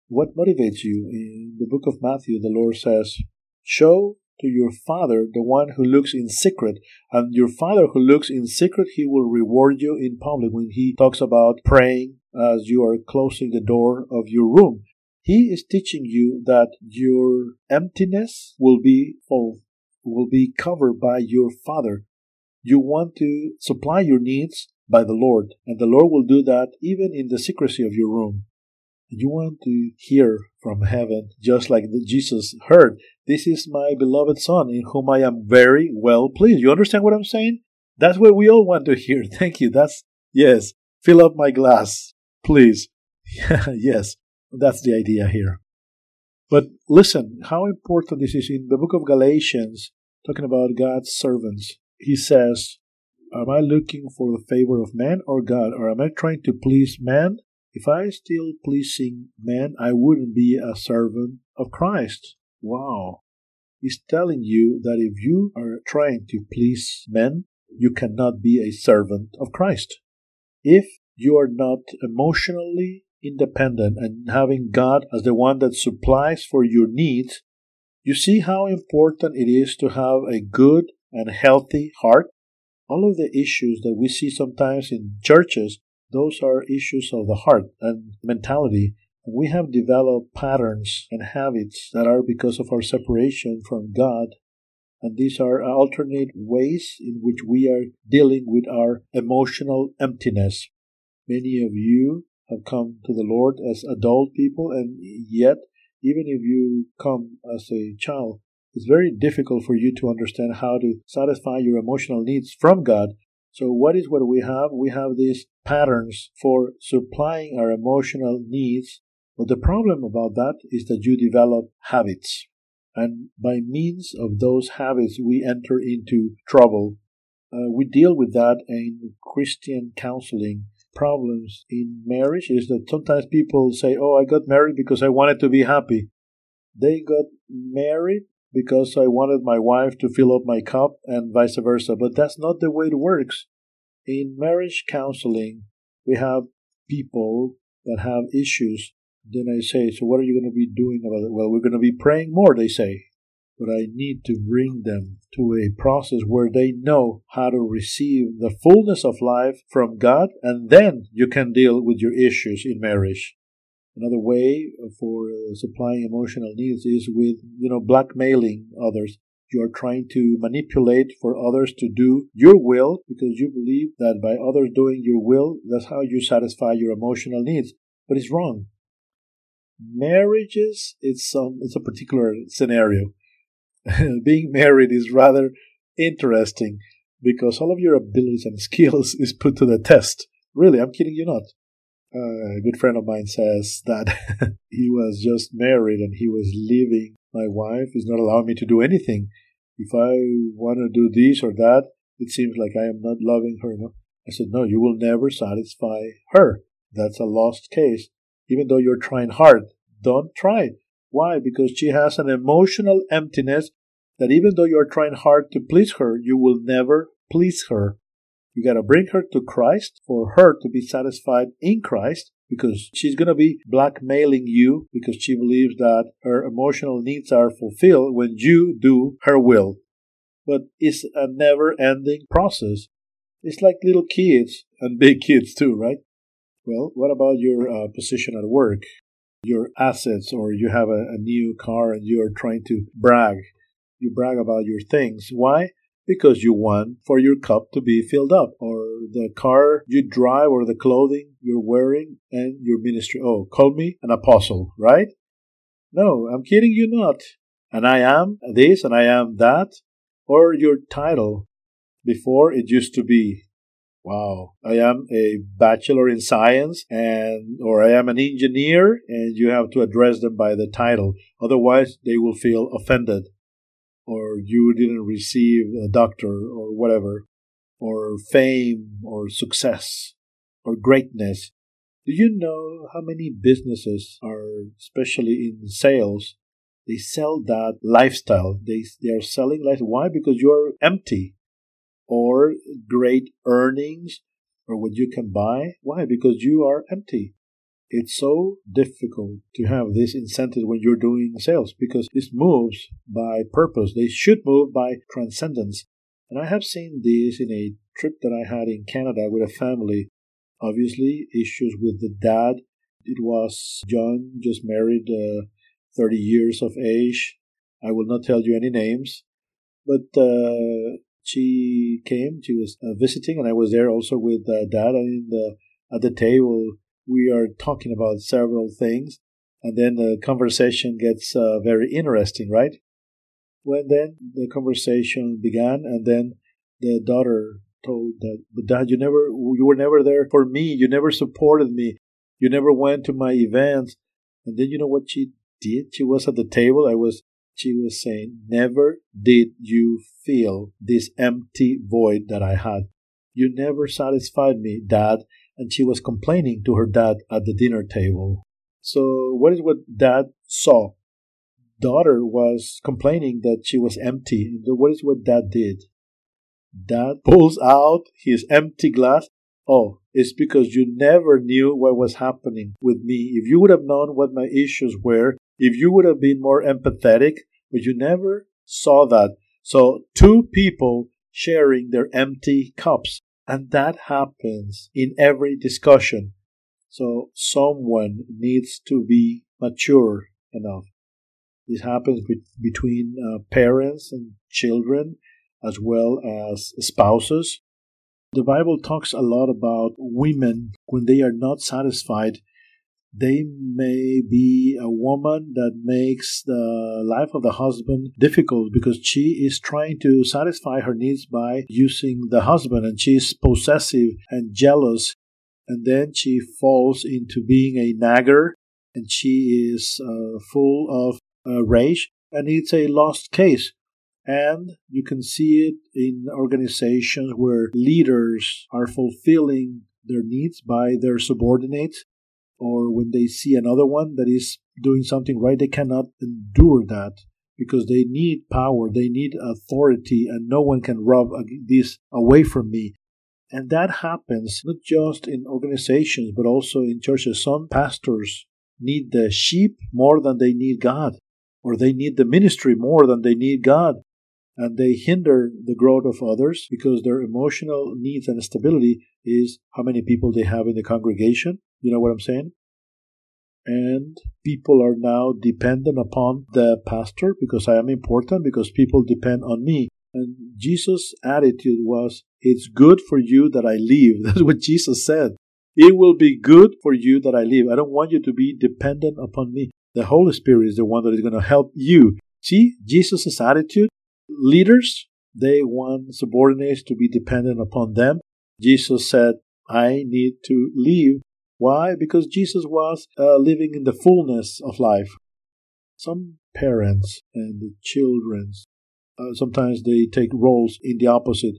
What motivates you? In the book of Matthew, the Lord says, Show to your Father the one who looks in secret, and your Father who looks in secret, he will reward you in public. When he talks about praying as you are closing the door of your room, he is teaching you that your emptiness will be full, will be covered by your Father. You want to supply your needs by the Lord, and the Lord will do that even in the secrecy of your room. You want to hear from heaven, just like Jesus heard, This is my beloved Son, in whom I am very well pleased. You understand what I'm saying? That's what we all want to hear. Thank you. That's, yes, fill up my glass, please. yes, that's the idea here. But listen, how important this is in the book of Galatians, talking about God's servants. He says, Am I looking for the favor of man or God? Or am I trying to please man? If I still pleasing man, I wouldn't be a servant of Christ. Wow. He's telling you that if you are trying to please men, you cannot be a servant of Christ. If you are not emotionally independent and having God as the one that supplies for your needs, you see how important it is to have a good and healthy heart. All of the issues that we see sometimes in churches, those are issues of the heart and mentality. We have developed patterns and habits that are because of our separation from God. And these are alternate ways in which we are dealing with our emotional emptiness. Many of you have come to the Lord as adult people, and yet, even if you come as a child, it's very difficult for you to understand how to satisfy your emotional needs from God. So, what is what we have? We have these patterns for supplying our emotional needs. But the problem about that is that you develop habits. And by means of those habits, we enter into trouble. Uh, we deal with that in Christian counseling problems in marriage is that sometimes people say, Oh, I got married because I wanted to be happy. They got married because I wanted my wife to fill up my cup and vice versa. But that's not the way it works. In marriage counseling, we have people that have issues. Then I say, So what are you going to be doing about it? Well, we're going to be praying more, they say but I need to bring them to a process where they know how to receive the fullness of life from God, and then you can deal with your issues in marriage. Another way for uh, supplying emotional needs is with, you know, blackmailing others. You are trying to manipulate for others to do your will because you believe that by others doing your will, that's how you satisfy your emotional needs. But it's wrong. Marriages, it's some, it's a particular scenario being married is rather interesting because all of your abilities and skills is put to the test. Really, I'm kidding you not. A good friend of mine says that he was just married and he was leaving. My wife is not allowing me to do anything. If I want to do this or that, it seems like I am not loving her. No? I said, No, you will never satisfy her. That's a lost case. Even though you're trying hard, don't try. Why? Because she has an emotional emptiness that even though you're trying hard to please her, you will never please her. You gotta bring her to Christ for her to be satisfied in Christ because she's gonna be blackmailing you because she believes that her emotional needs are fulfilled when you do her will. But it's a never ending process. It's like little kids and big kids too, right? Well, what about your uh, position at work? your assets or you have a, a new car and you are trying to brag. You brag about your things. Why? Because you want for your cup to be filled up, or the car you drive, or the clothing you're wearing, and your ministry. Oh, call me an apostle, right? No, I'm kidding you not. And I am this and I am that, or your title. Before it used to be Wow. I am a bachelor in science and or I am an engineer and you have to address them by the title. Otherwise they will feel offended. Or you didn't receive a doctor or whatever. Or fame or success or greatness. Do you know how many businesses are especially in sales they sell that lifestyle. They they are selling life. Why? Because you're empty or great earnings or what you can buy. Why? Because you are empty. It's so difficult to have this incentive when you're doing sales because this moves by purpose. They should move by transcendence. And I have seen this in a trip that I had in Canada with a family. Obviously, issues with the dad. It was John, just married, uh, 30 years of age. I will not tell you any names. But uh, She came, she was uh, visiting, and I was there also with uh, dad. And the, at the table, we are talking about several things. And then the conversation gets uh, very interesting, right? When then the conversation began, and then the daughter told that, but dad, you never, you were never there for me. You never supported me. You never went to my events. And then you know what she did? She was at the table. I was, she was saying, never did you feel this empty void that I had. You never satisfied me, dad. And she was complaining to her dad at the dinner table. So what is what dad saw? Daughter was complaining that she was empty. And what is what dad did? Dad pulls out his empty glass. Oh, it's because you never knew what was happening with me. If you would have known what my issues were, if you would have been more empathetic, but you never saw that. So, two people sharing their empty cups. And that happens in every discussion. So, someone needs to be mature enough. This happens be- between uh, parents and children as well as spouses. The Bible talks a lot about women when they are not satisfied. They may be a woman that makes the life of the husband difficult because she is trying to satisfy her needs by using the husband and she is possessive and jealous. And then she falls into being a nagger and she is uh, full of uh, rage and it's a lost case and you can see it in organizations where leaders are fulfilling their needs by their subordinates, or when they see another one that is doing something right, they cannot endure that because they need power, they need authority, and no one can rub this away from me. And that happens not just in organizations, but also in churches. Some pastors need the sheep more than they need God, or they need the ministry more than they need God and they hinder the growth of others because their emotional needs and stability is how many people they have in the congregation. You know what I'm saying? And people are now dependent upon the pastor because I am important, because people depend on me. And Jesus' attitude was, It's good for you that I leave. That's what Jesus said. It will be good for you that I leave. I don't want you to be dependent upon me. The Holy Spirit is the one that is going to help you. See, Jesus' attitude leaders, they want subordinates to be dependent upon them. Jesus said, I need to leave. Why? Because Jesus was uh, living in the fullness of life. Some parents and the children, uh, sometimes they take roles in the opposite.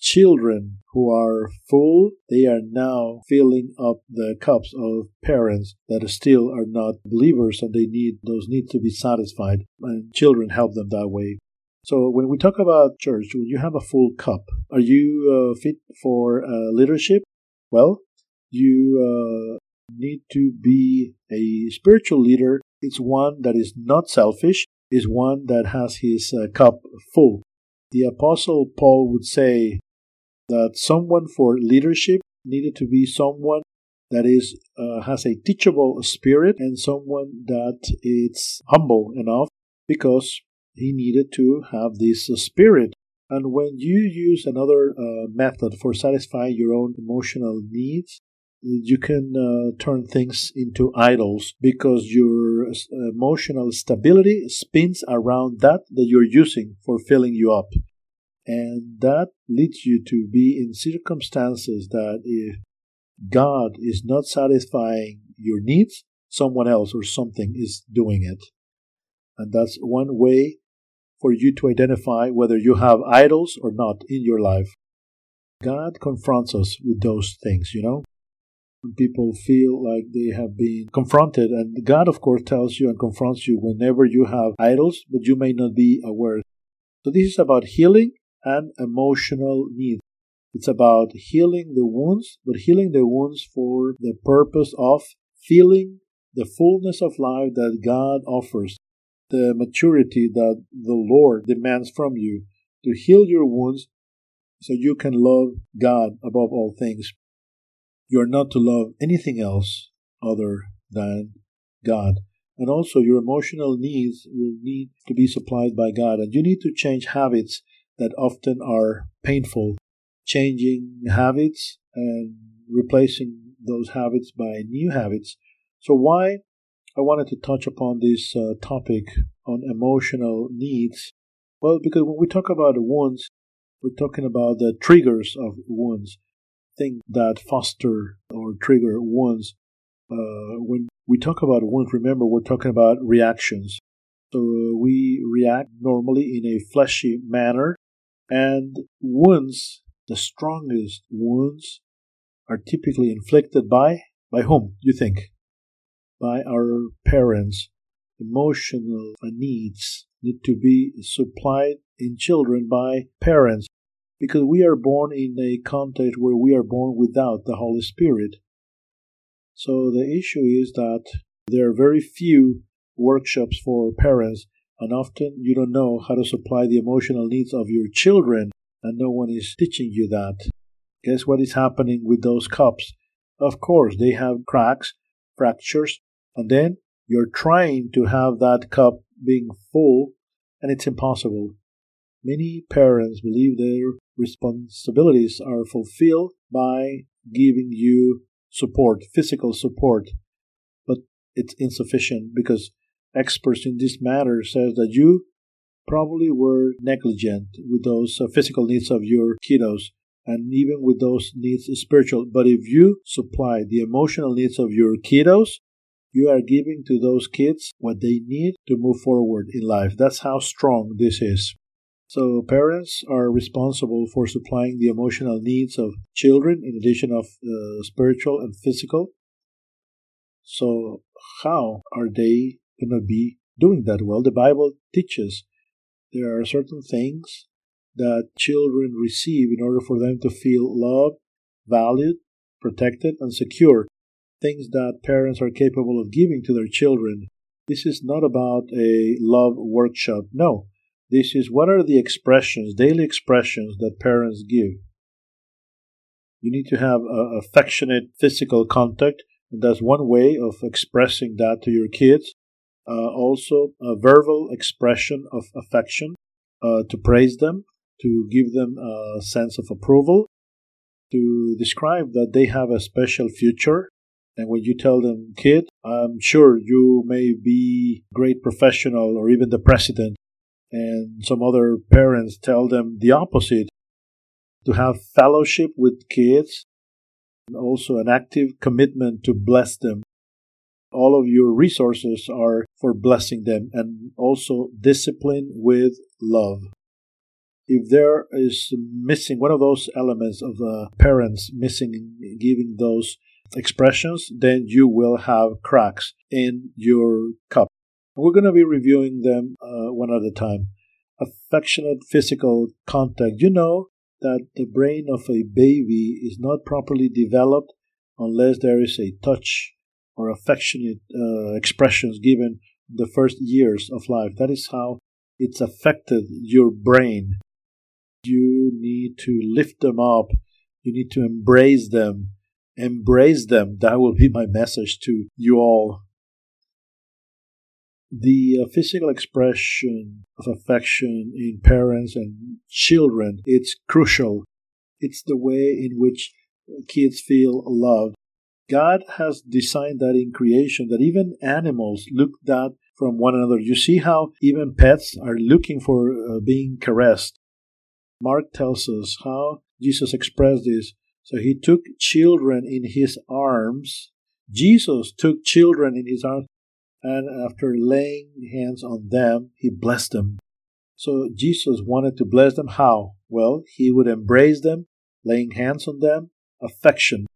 Children who are full, they are now filling up the cups of parents that still are not believers and they need those needs to be satisfied. And children help them that way. So when we talk about church, when you have a full cup, are you uh, fit for uh, leadership? Well, you uh, need to be a spiritual leader. It's one that is not selfish, is one that has his uh, cup full. The Apostle Paul would say that someone for leadership needed to be someone that is uh, has a teachable spirit and someone that is humble enough because he needed to have this spirit. And when you use another uh, method for satisfying your own emotional needs, you can uh, turn things into idols because your uh, emotional stability spins around that that you're using for filling you up. And that leads you to be in circumstances that if God is not satisfying your needs, someone else or something is doing it. And that's one way for you to identify whether you have idols or not in your life. God confronts us with those things, you know? When people feel like they have been confronted, and God, of course, tells you and confronts you whenever you have idols, but you may not be aware. So, this is about healing and emotional needs. It's about healing the wounds, but healing the wounds for the purpose of feeling the fullness of life that God offers the maturity that the Lord demands from you to heal your wounds so you can love God above all things. You are not to love anything else other than God. And also, your emotional needs will need to be supplied by God. And you need to change habits that often are painful, changing habits and replacing those habits by new habits. So, why I wanted to touch upon this uh, topic on emotional needs? Well, because when we talk about wounds, we're talking about the triggers of wounds, things that foster or trigger wounds. Uh, when we talk about wounds, remember we're talking about reactions. So uh, we react normally in a fleshy manner, and wounds, the strongest wounds, are typically inflicted by by whom? You think? By our parents. Emotional needs need to be supplied in children by parents because we are born in a context where we are born without the Holy Spirit. So the issue is that there are very few workshops for parents, and often you don't know how to supply the emotional needs of your children, and no one is teaching you that. Guess what is happening with those cups? Of course, they have cracks, fractures, and then you're trying to have that cup being full, and it's impossible. Many parents believe their responsibilities are fulfilled by giving you support, physical support, but it's insufficient because experts in this matter says that you probably were negligent with those uh, physical needs of your kiddos and even with those needs spiritual but if you supply the emotional needs of your kiddos you are giving to those kids what they need to move forward in life that's how strong this is so parents are responsible for supplying the emotional needs of children in addition of uh, spiritual and physical. So how are they going to be doing that? Well, the Bible teaches there are certain things that children receive in order for them to feel loved, valued, protected, and secure. Things that parents are capable of giving to their children. This is not about a love workshop. No, this is what are the expressions, daily expressions that parents give. You need to have affectionate physical contact, and that's one way of expressing that to your kids. Uh, also, a verbal expression of affection uh, to praise them, to give them a sense of approval, to describe that they have a special future. And when you tell them, kid, I'm sure you may be great professional or even the president and some other parents tell them the opposite to have fellowship with kids and also an active commitment to bless them. All of your resources are for blessing them and also discipline with love. If there is missing one of those elements of the parents missing giving those expressions, then you will have cracks in your cup. We're going to be reviewing them uh, one at a time. Affectionate physical contact. You know that the brain of a baby is not properly developed unless there is a touch or affectionate uh, expressions given the first years of life. That is how it's affected your brain. You need to lift them up. You need to embrace them. Embrace them. That will be my message to you all. The uh, physical expression of affection in parents and children it's crucial. It's the way in which kids feel loved. God has designed that in creation that even animals look that from one another. You see how even pets are looking for uh, being caressed. Mark tells us how jesus expressed this so he took children in his arms jesus took children in his arms and after laying hands on them, he blessed them. So Jesus wanted to bless them how? Well, he would embrace them, laying hands on them, affection.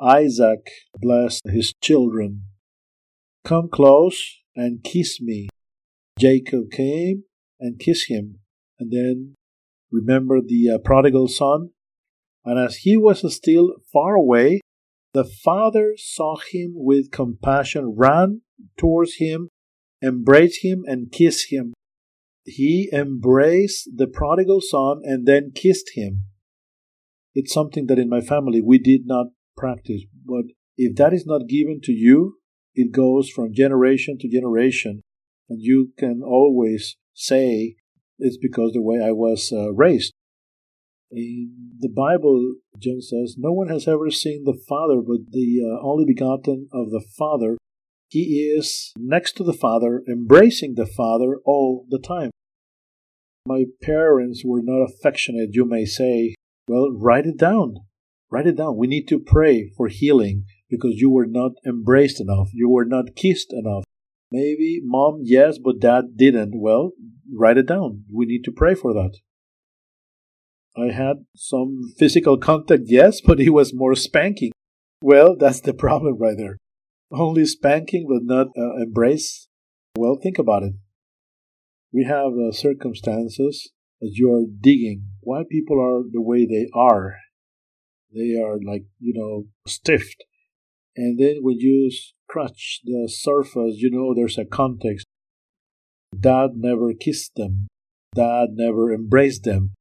Isaac blessed his children. Come close and kiss me. Jacob came and kissed him, and then remember the uh, prodigal son. And as he was still far away, the father saw him with compassion, ran towards him, embraced him, and kissed him. He embraced the prodigal son and then kissed him. It's something that in my family we did not practice, but if that is not given to you, it goes from generation to generation, and you can always say, it's because the way I was uh, raised. In the Bible, John says, No one has ever seen the Father, but the uh, only begotten of the Father. He is next to the Father, embracing the Father all the time. My parents were not affectionate, you may say. Well, write it down. Write it down. We need to pray for healing because you were not embraced enough. You were not kissed enough. Maybe mom, yes, but dad didn't. Well, write it down. We need to pray for that. I had some physical contact, yes, but it was more spanking. Well, that's the problem right there. Only spanking but not uh, embrace. Well, think about it. We have uh, circumstances that you are digging why people are the way they are. They are like, you know, stiffed. And then when you scratch the surface, you know there's a context. Dad never kissed them. Dad never embraced them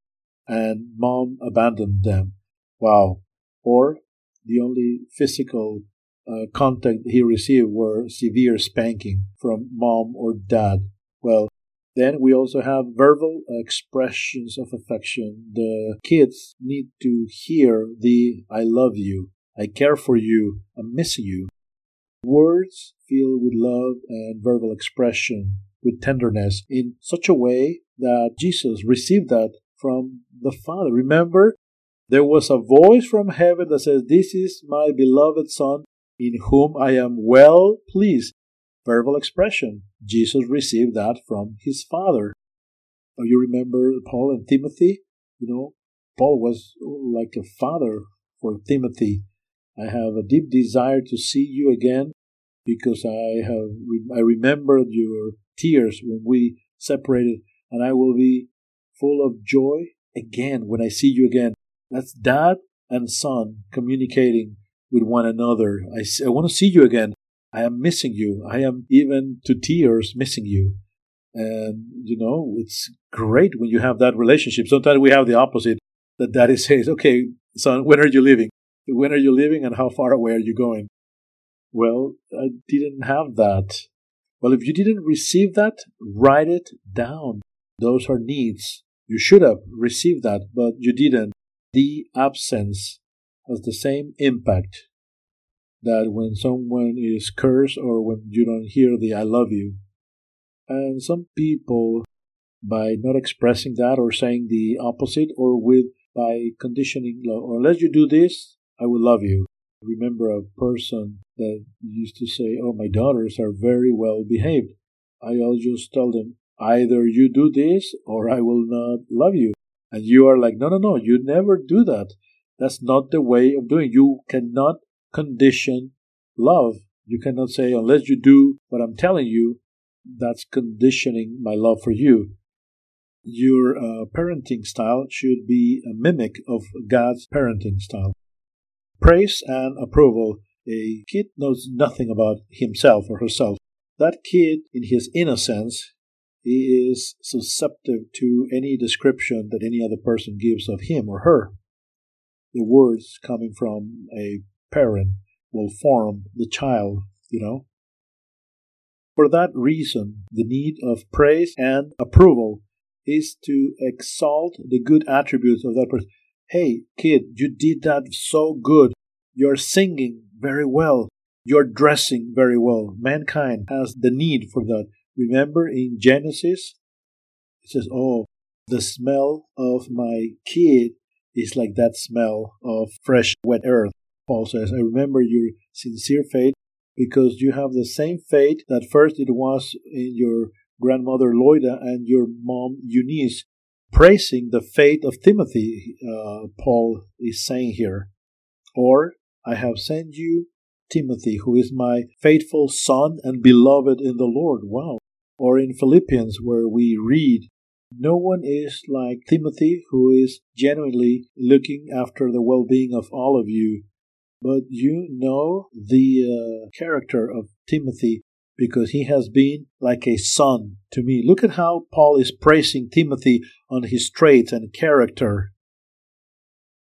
and mom abandoned them. Wow. Or the only physical uh, contact he received were severe spanking from mom or dad. Well, then we also have verbal expressions of affection. The kids need to hear the I love you, I care for you, I miss you. Words filled with love and verbal expression, with tenderness, in such a way that Jesus received that from the Father. Remember, there was a voice from heaven that says, This is my beloved Son, in whom I am well pleased. Verbal expression. Jesus received that from his Father. Now you remember Paul and Timothy? You know, Paul was like a father for Timothy. I have a deep desire to see you again because I have I remembered your tears when we separated, and I will be full of joy again when I see you again. That's dad and son communicating with one another. I, I want to see you again. I am missing you. I am even to tears missing you. And, you know, it's great when you have that relationship. Sometimes we have the opposite that daddy says, okay, son, when are you leaving? When are you leaving and how far away are you going? Well, I didn't have that. Well, if you didn't receive that, write it down. Those are needs. You should have received that, but you didn't. The absence has the same impact that when someone is cursed or when you don't hear the I love you. And some people, by not expressing that or saying the opposite, or with by conditioning love, or unless you do this, I will love you. remember a person that used to say, Oh, my daughters are very well behaved. I'll just tell them, either you do this or I will not love you. And you are like, no, no, no, you never do that. That's not the way of doing. You cannot condition love. You cannot say, unless you do what I'm telling you, that's conditioning my love for you. Your uh, parenting style should be a mimic of God's parenting style. Praise and approval. A kid knows nothing about himself or herself. That kid, in his innocence, he is susceptible to any description that any other person gives of him or her. The words coming from a parent will form the child, you know. For that reason, the need of praise and approval is to exalt the good attributes of that person. Hey, kid, you did that so good. You're singing very well. You're dressing very well. Mankind has the need for that. Remember in Genesis, it says, Oh, the smell of my kid is like that smell of fresh, wet earth. Paul says, I remember your sincere faith because you have the same faith that first it was in your grandmother Loida and your mom Eunice, praising the faith of Timothy, uh, Paul is saying here. Or, I have sent you Timothy, who is my faithful son and beloved in the Lord. Wow. Or in Philippians, where we read, No one is like Timothy, who is genuinely looking after the well being of all of you. But you know the uh, character of Timothy because he has been like a son to me. Look at how Paul is praising Timothy on his traits and character.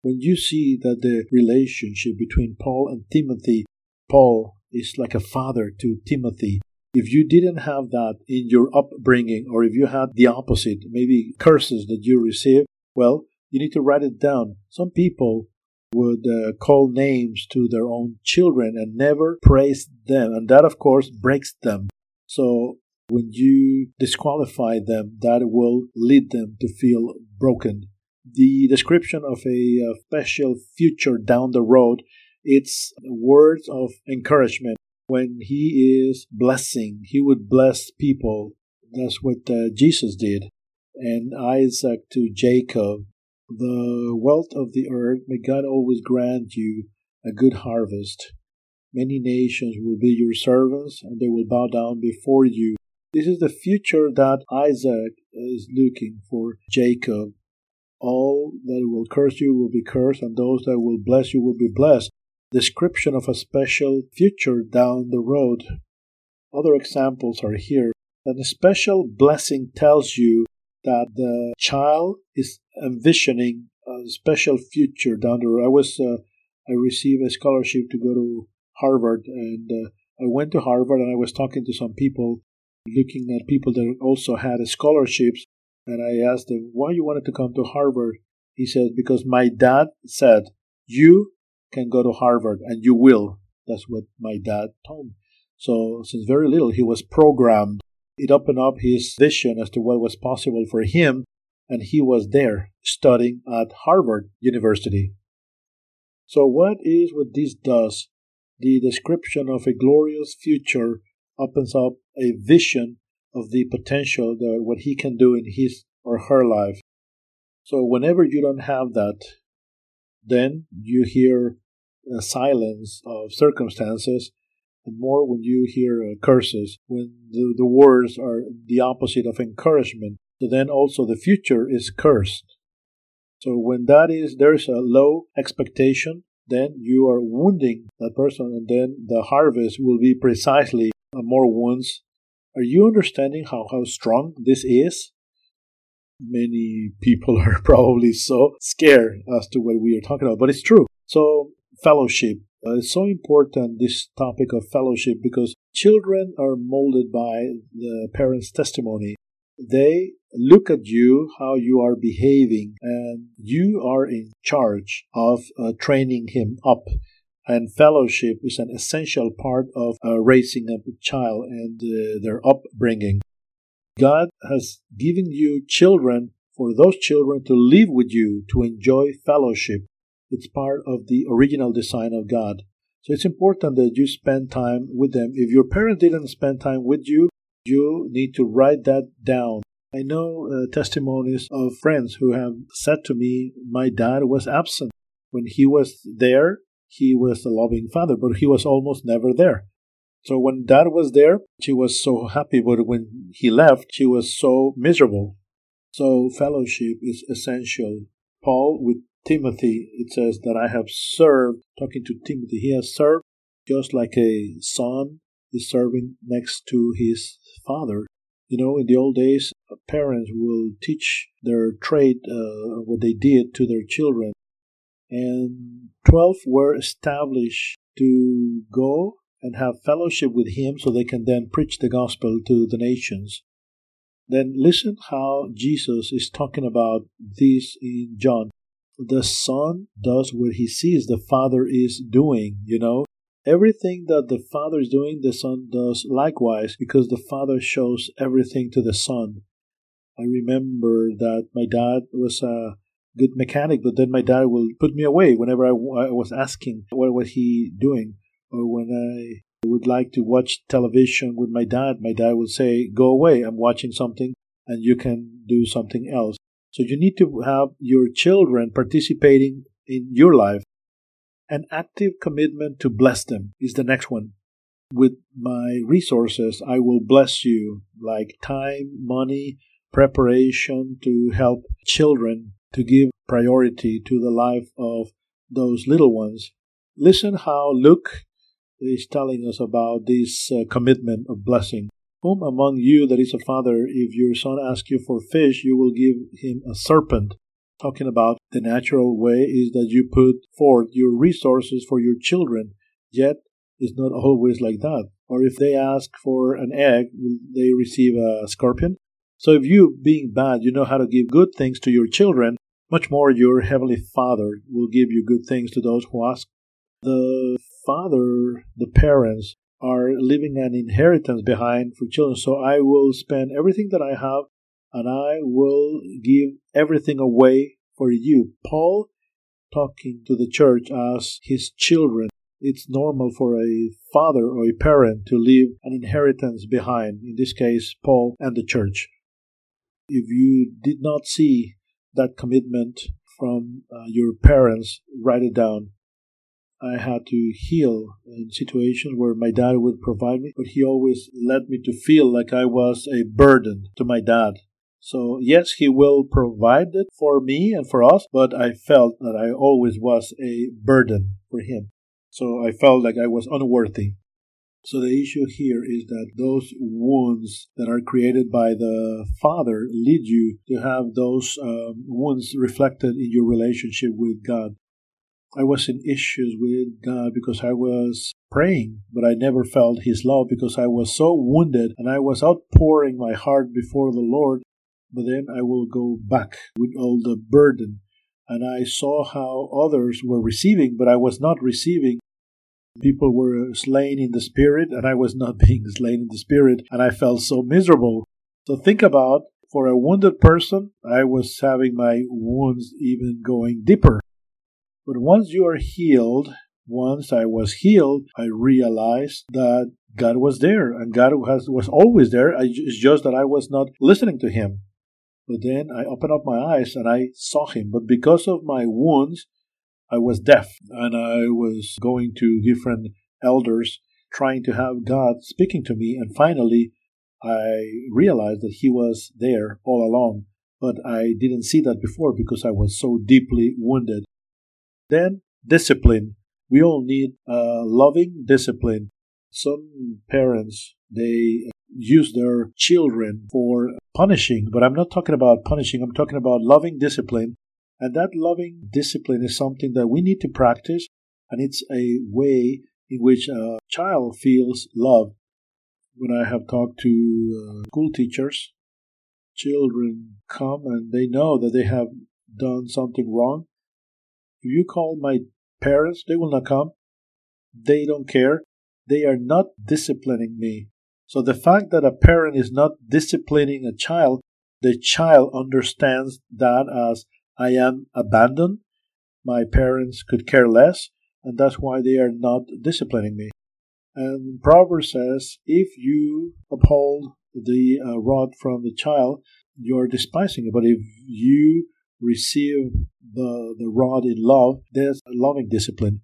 When you see that the relationship between Paul and Timothy, Paul is like a father to Timothy, If you didn't have that in your upbringing, or if you had the opposite, maybe curses that you received, well, you need to write it down. Some people would uh, call names to their own children and never praise them, and that, of course, breaks them. So when you disqualify them, that will lead them to feel broken. The description of a, uh, special future down the road, it's words of encouragement. When he is blessing, he would bless people. That's what uh, Jesus did. And Isaac to Jacob, the wealth of the earth, may God always grant you a good harvest. Many nations will be your servants, and they will bow down before you. This is the future that Isaac is looking for Jacob. All that will curse you will be cursed, and those that will bless you will be blessed. Description of a special future down the road. Other examples are here. That a special blessing tells you that the child is envisioning a special future down the road. I was uh, I received a scholarship to go to Harvard, and uh, I went to Harvard and I was talking to some people, looking at people that also had scholarships, and I asked them why you wanted to come to Harvard. He said because my dad said you can go to Harvard and you will. That's what my dad told me. So since very little, he was programmed it opened up his vision as to what was possible for him, and he was there studying at Harvard University. So, what is what this does? The description of a glorious future opens up a vision of the potential that what he can do in his or her life. So, whenever you don't have that, then you hear a silence of circumstances and more when you hear uh, curses, when the, the words are the opposite of encouragement. So then also the future is cursed. So when that is, there's a low expectation, then you are wounding that person, and then the harvest will be precisely more wounds. Are you understanding how, how strong this is? Many people are probably so scared as to what we are talking about, but it's true. So, fellowship, uh, it's so important, this topic of fellowship, because children are molded by the parents' testimony. They look at you, how you are behaving, and you are in charge of uh, training him up. And fellowship is an essential part of uh, raising up a child and uh, their upbringing. God has given you children for those children to live with you, to enjoy fellowship. It's part of the original design of God. So it's important that you spend time with them. If your parent didn't spend time with you, you need to write that down. I know uh, testimonies of friends who have said to me, My dad was absent. When he was there, he was a loving father, but he was almost never there. So when dad was there, she was so happy, but when he left, she was so miserable. So fellowship is essential. Paul, with Timothy, it says that I have served, talking to Timothy, he has served just like a son is serving next to his father. You know, in the old days, parents will teach their trade, uh, what they did to their children. And 12 were established to go and have fellowship with him so they can then preach the gospel to the nations. Then listen how Jesus is talking about this in John the son does what he sees the father is doing, you know. Everything that the father is doing, the son does likewise because the father shows everything to the son. I remember that my dad was a good mechanic, but then my dad will put me away whenever I, I was asking what was he doing, or when I would like to watch television with my dad, my dad would say, "Go away! I'm watching something, and you can do something else." So you need to have your children participating in your life. An active commitment to bless them is the next one. With my resources, I will bless you, like time, money, preparation to help children, to give priority to the life of those little ones. Listen how Luke is telling us about this uh, commitment of blessing. Whom among you that is a father, if your son asks you for fish, you will give him a serpent? Talking about the natural way is that you put forth your resources for your children, yet it's not always like that. Or if they ask for an egg, will they receive a scorpion? So if you, being bad, you know how to give good things to your children, much more your heavenly Father will give you good things to those who ask. The father, the parents, are leaving an inheritance behind for children. So I will spend everything that I have and I will give everything away for you. Paul talking to the church as his children. It's normal for a father or a parent to leave an inheritance behind, in this case, Paul and the church. If you did not see that commitment from uh, your parents, write it down. I had to heal in situations where my dad would provide me, but he always led me to feel like I was a burden to my dad. So, yes, he will provide it for me and for us, but I felt that I always was a burden for him. So I felt like I was unworthy. So the issue here is that those wounds that are created by the Father lead you to have those um, wounds reflected in your relationship with God. I was in issues with God because I was praying, but I never felt His love because I was so wounded and I was outpouring my heart before the Lord. But then I will go back with all the burden. And I saw how others were receiving, but I was not receiving. People were slain in the spirit, and I was not being slain in the spirit, and I felt so miserable. So think about for a wounded person, I was having my wounds even going deeper. But once you are healed, once I was healed, I realized that God was there and God has, was always there. It's just that I was not listening to Him. But then I opened up my eyes and I saw Him. But because of my wounds, I was deaf and I was going to different elders trying to have God speaking to me. And finally, I realized that He was there all along. But I didn't see that before because I was so deeply wounded. Then discipline. We all need a loving discipline. Some parents, they use their children for punishing, but I'm not talking about punishing, I'm talking about loving discipline. And that loving discipline is something that we need to practice, and it's a way in which a child feels loved. When I have talked to uh, school teachers, children come and they know that they have done something wrong, if you call my parents, they will not come. They don't care. They are not disciplining me. So the fact that a parent is not disciplining a child, the child understands that as I am abandoned. My parents could care less, and that's why they are not disciplining me. And Proverbs says, if you uphold the uh, rod from the child, you're despising it. But if you receive the, the rod in love, there's a loving discipline.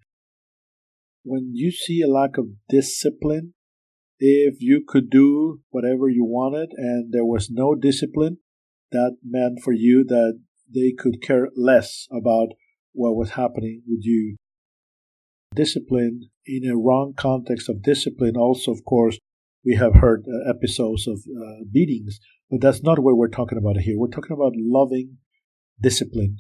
When you see a lack of discipline, if you could do whatever you wanted and there was no discipline, that meant for you that they could care less about what was happening with you. Discipline, in a wrong context of discipline, also, of course, we have heard uh, episodes of uh, beatings, but that's not what we're talking about here. We're talking about loving discipline.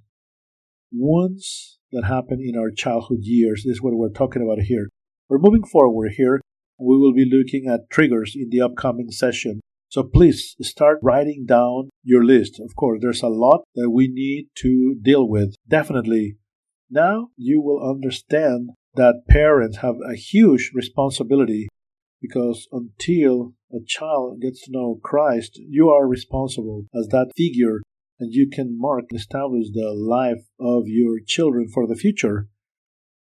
Wounds that happen in our childhood years this is what we're talking about here. We're moving forward here. We will be looking at triggers in the upcoming session. So please start writing down your list. Of course, there's a lot that we need to deal with. Definitely. Now you will understand that parents have a huge responsibility because until a child gets to know Christ, you are responsible as that figure and you can mark establish the life of your children for the future.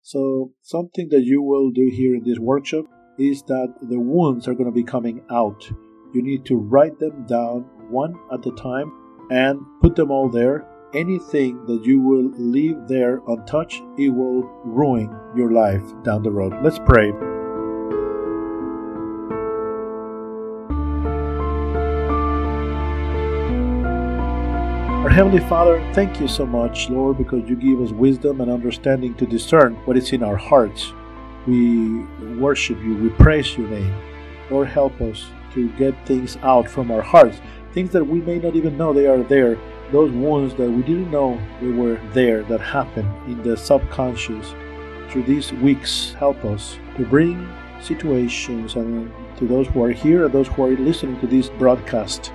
So, something that you will do here in this workshop is that the wounds are going to be coming out. You need to write them down one at a time and put them all there. Anything that you will leave there untouched, it will ruin your life down the road. Let's pray. Heavenly Father, thank you so much, Lord, because you give us wisdom and understanding to discern what is in our hearts. We worship you, we praise your name. Lord, help us to get things out from our hearts, things that we may not even know they are there, those wounds that we didn't know they were there that happened in the subconscious. Through these weeks, help us to bring situations and to those who are here and those who are listening to this broadcast.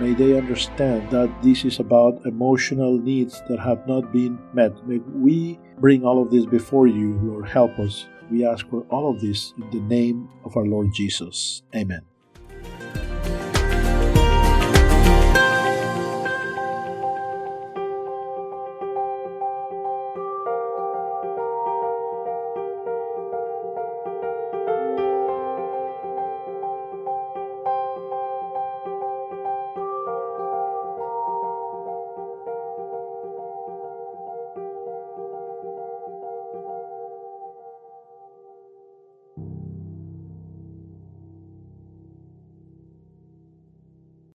May they understand that this is about emotional needs that have not been met. May we bring all of this before you, Lord. Help us. We ask for all of this in the name of our Lord Jesus. Amen.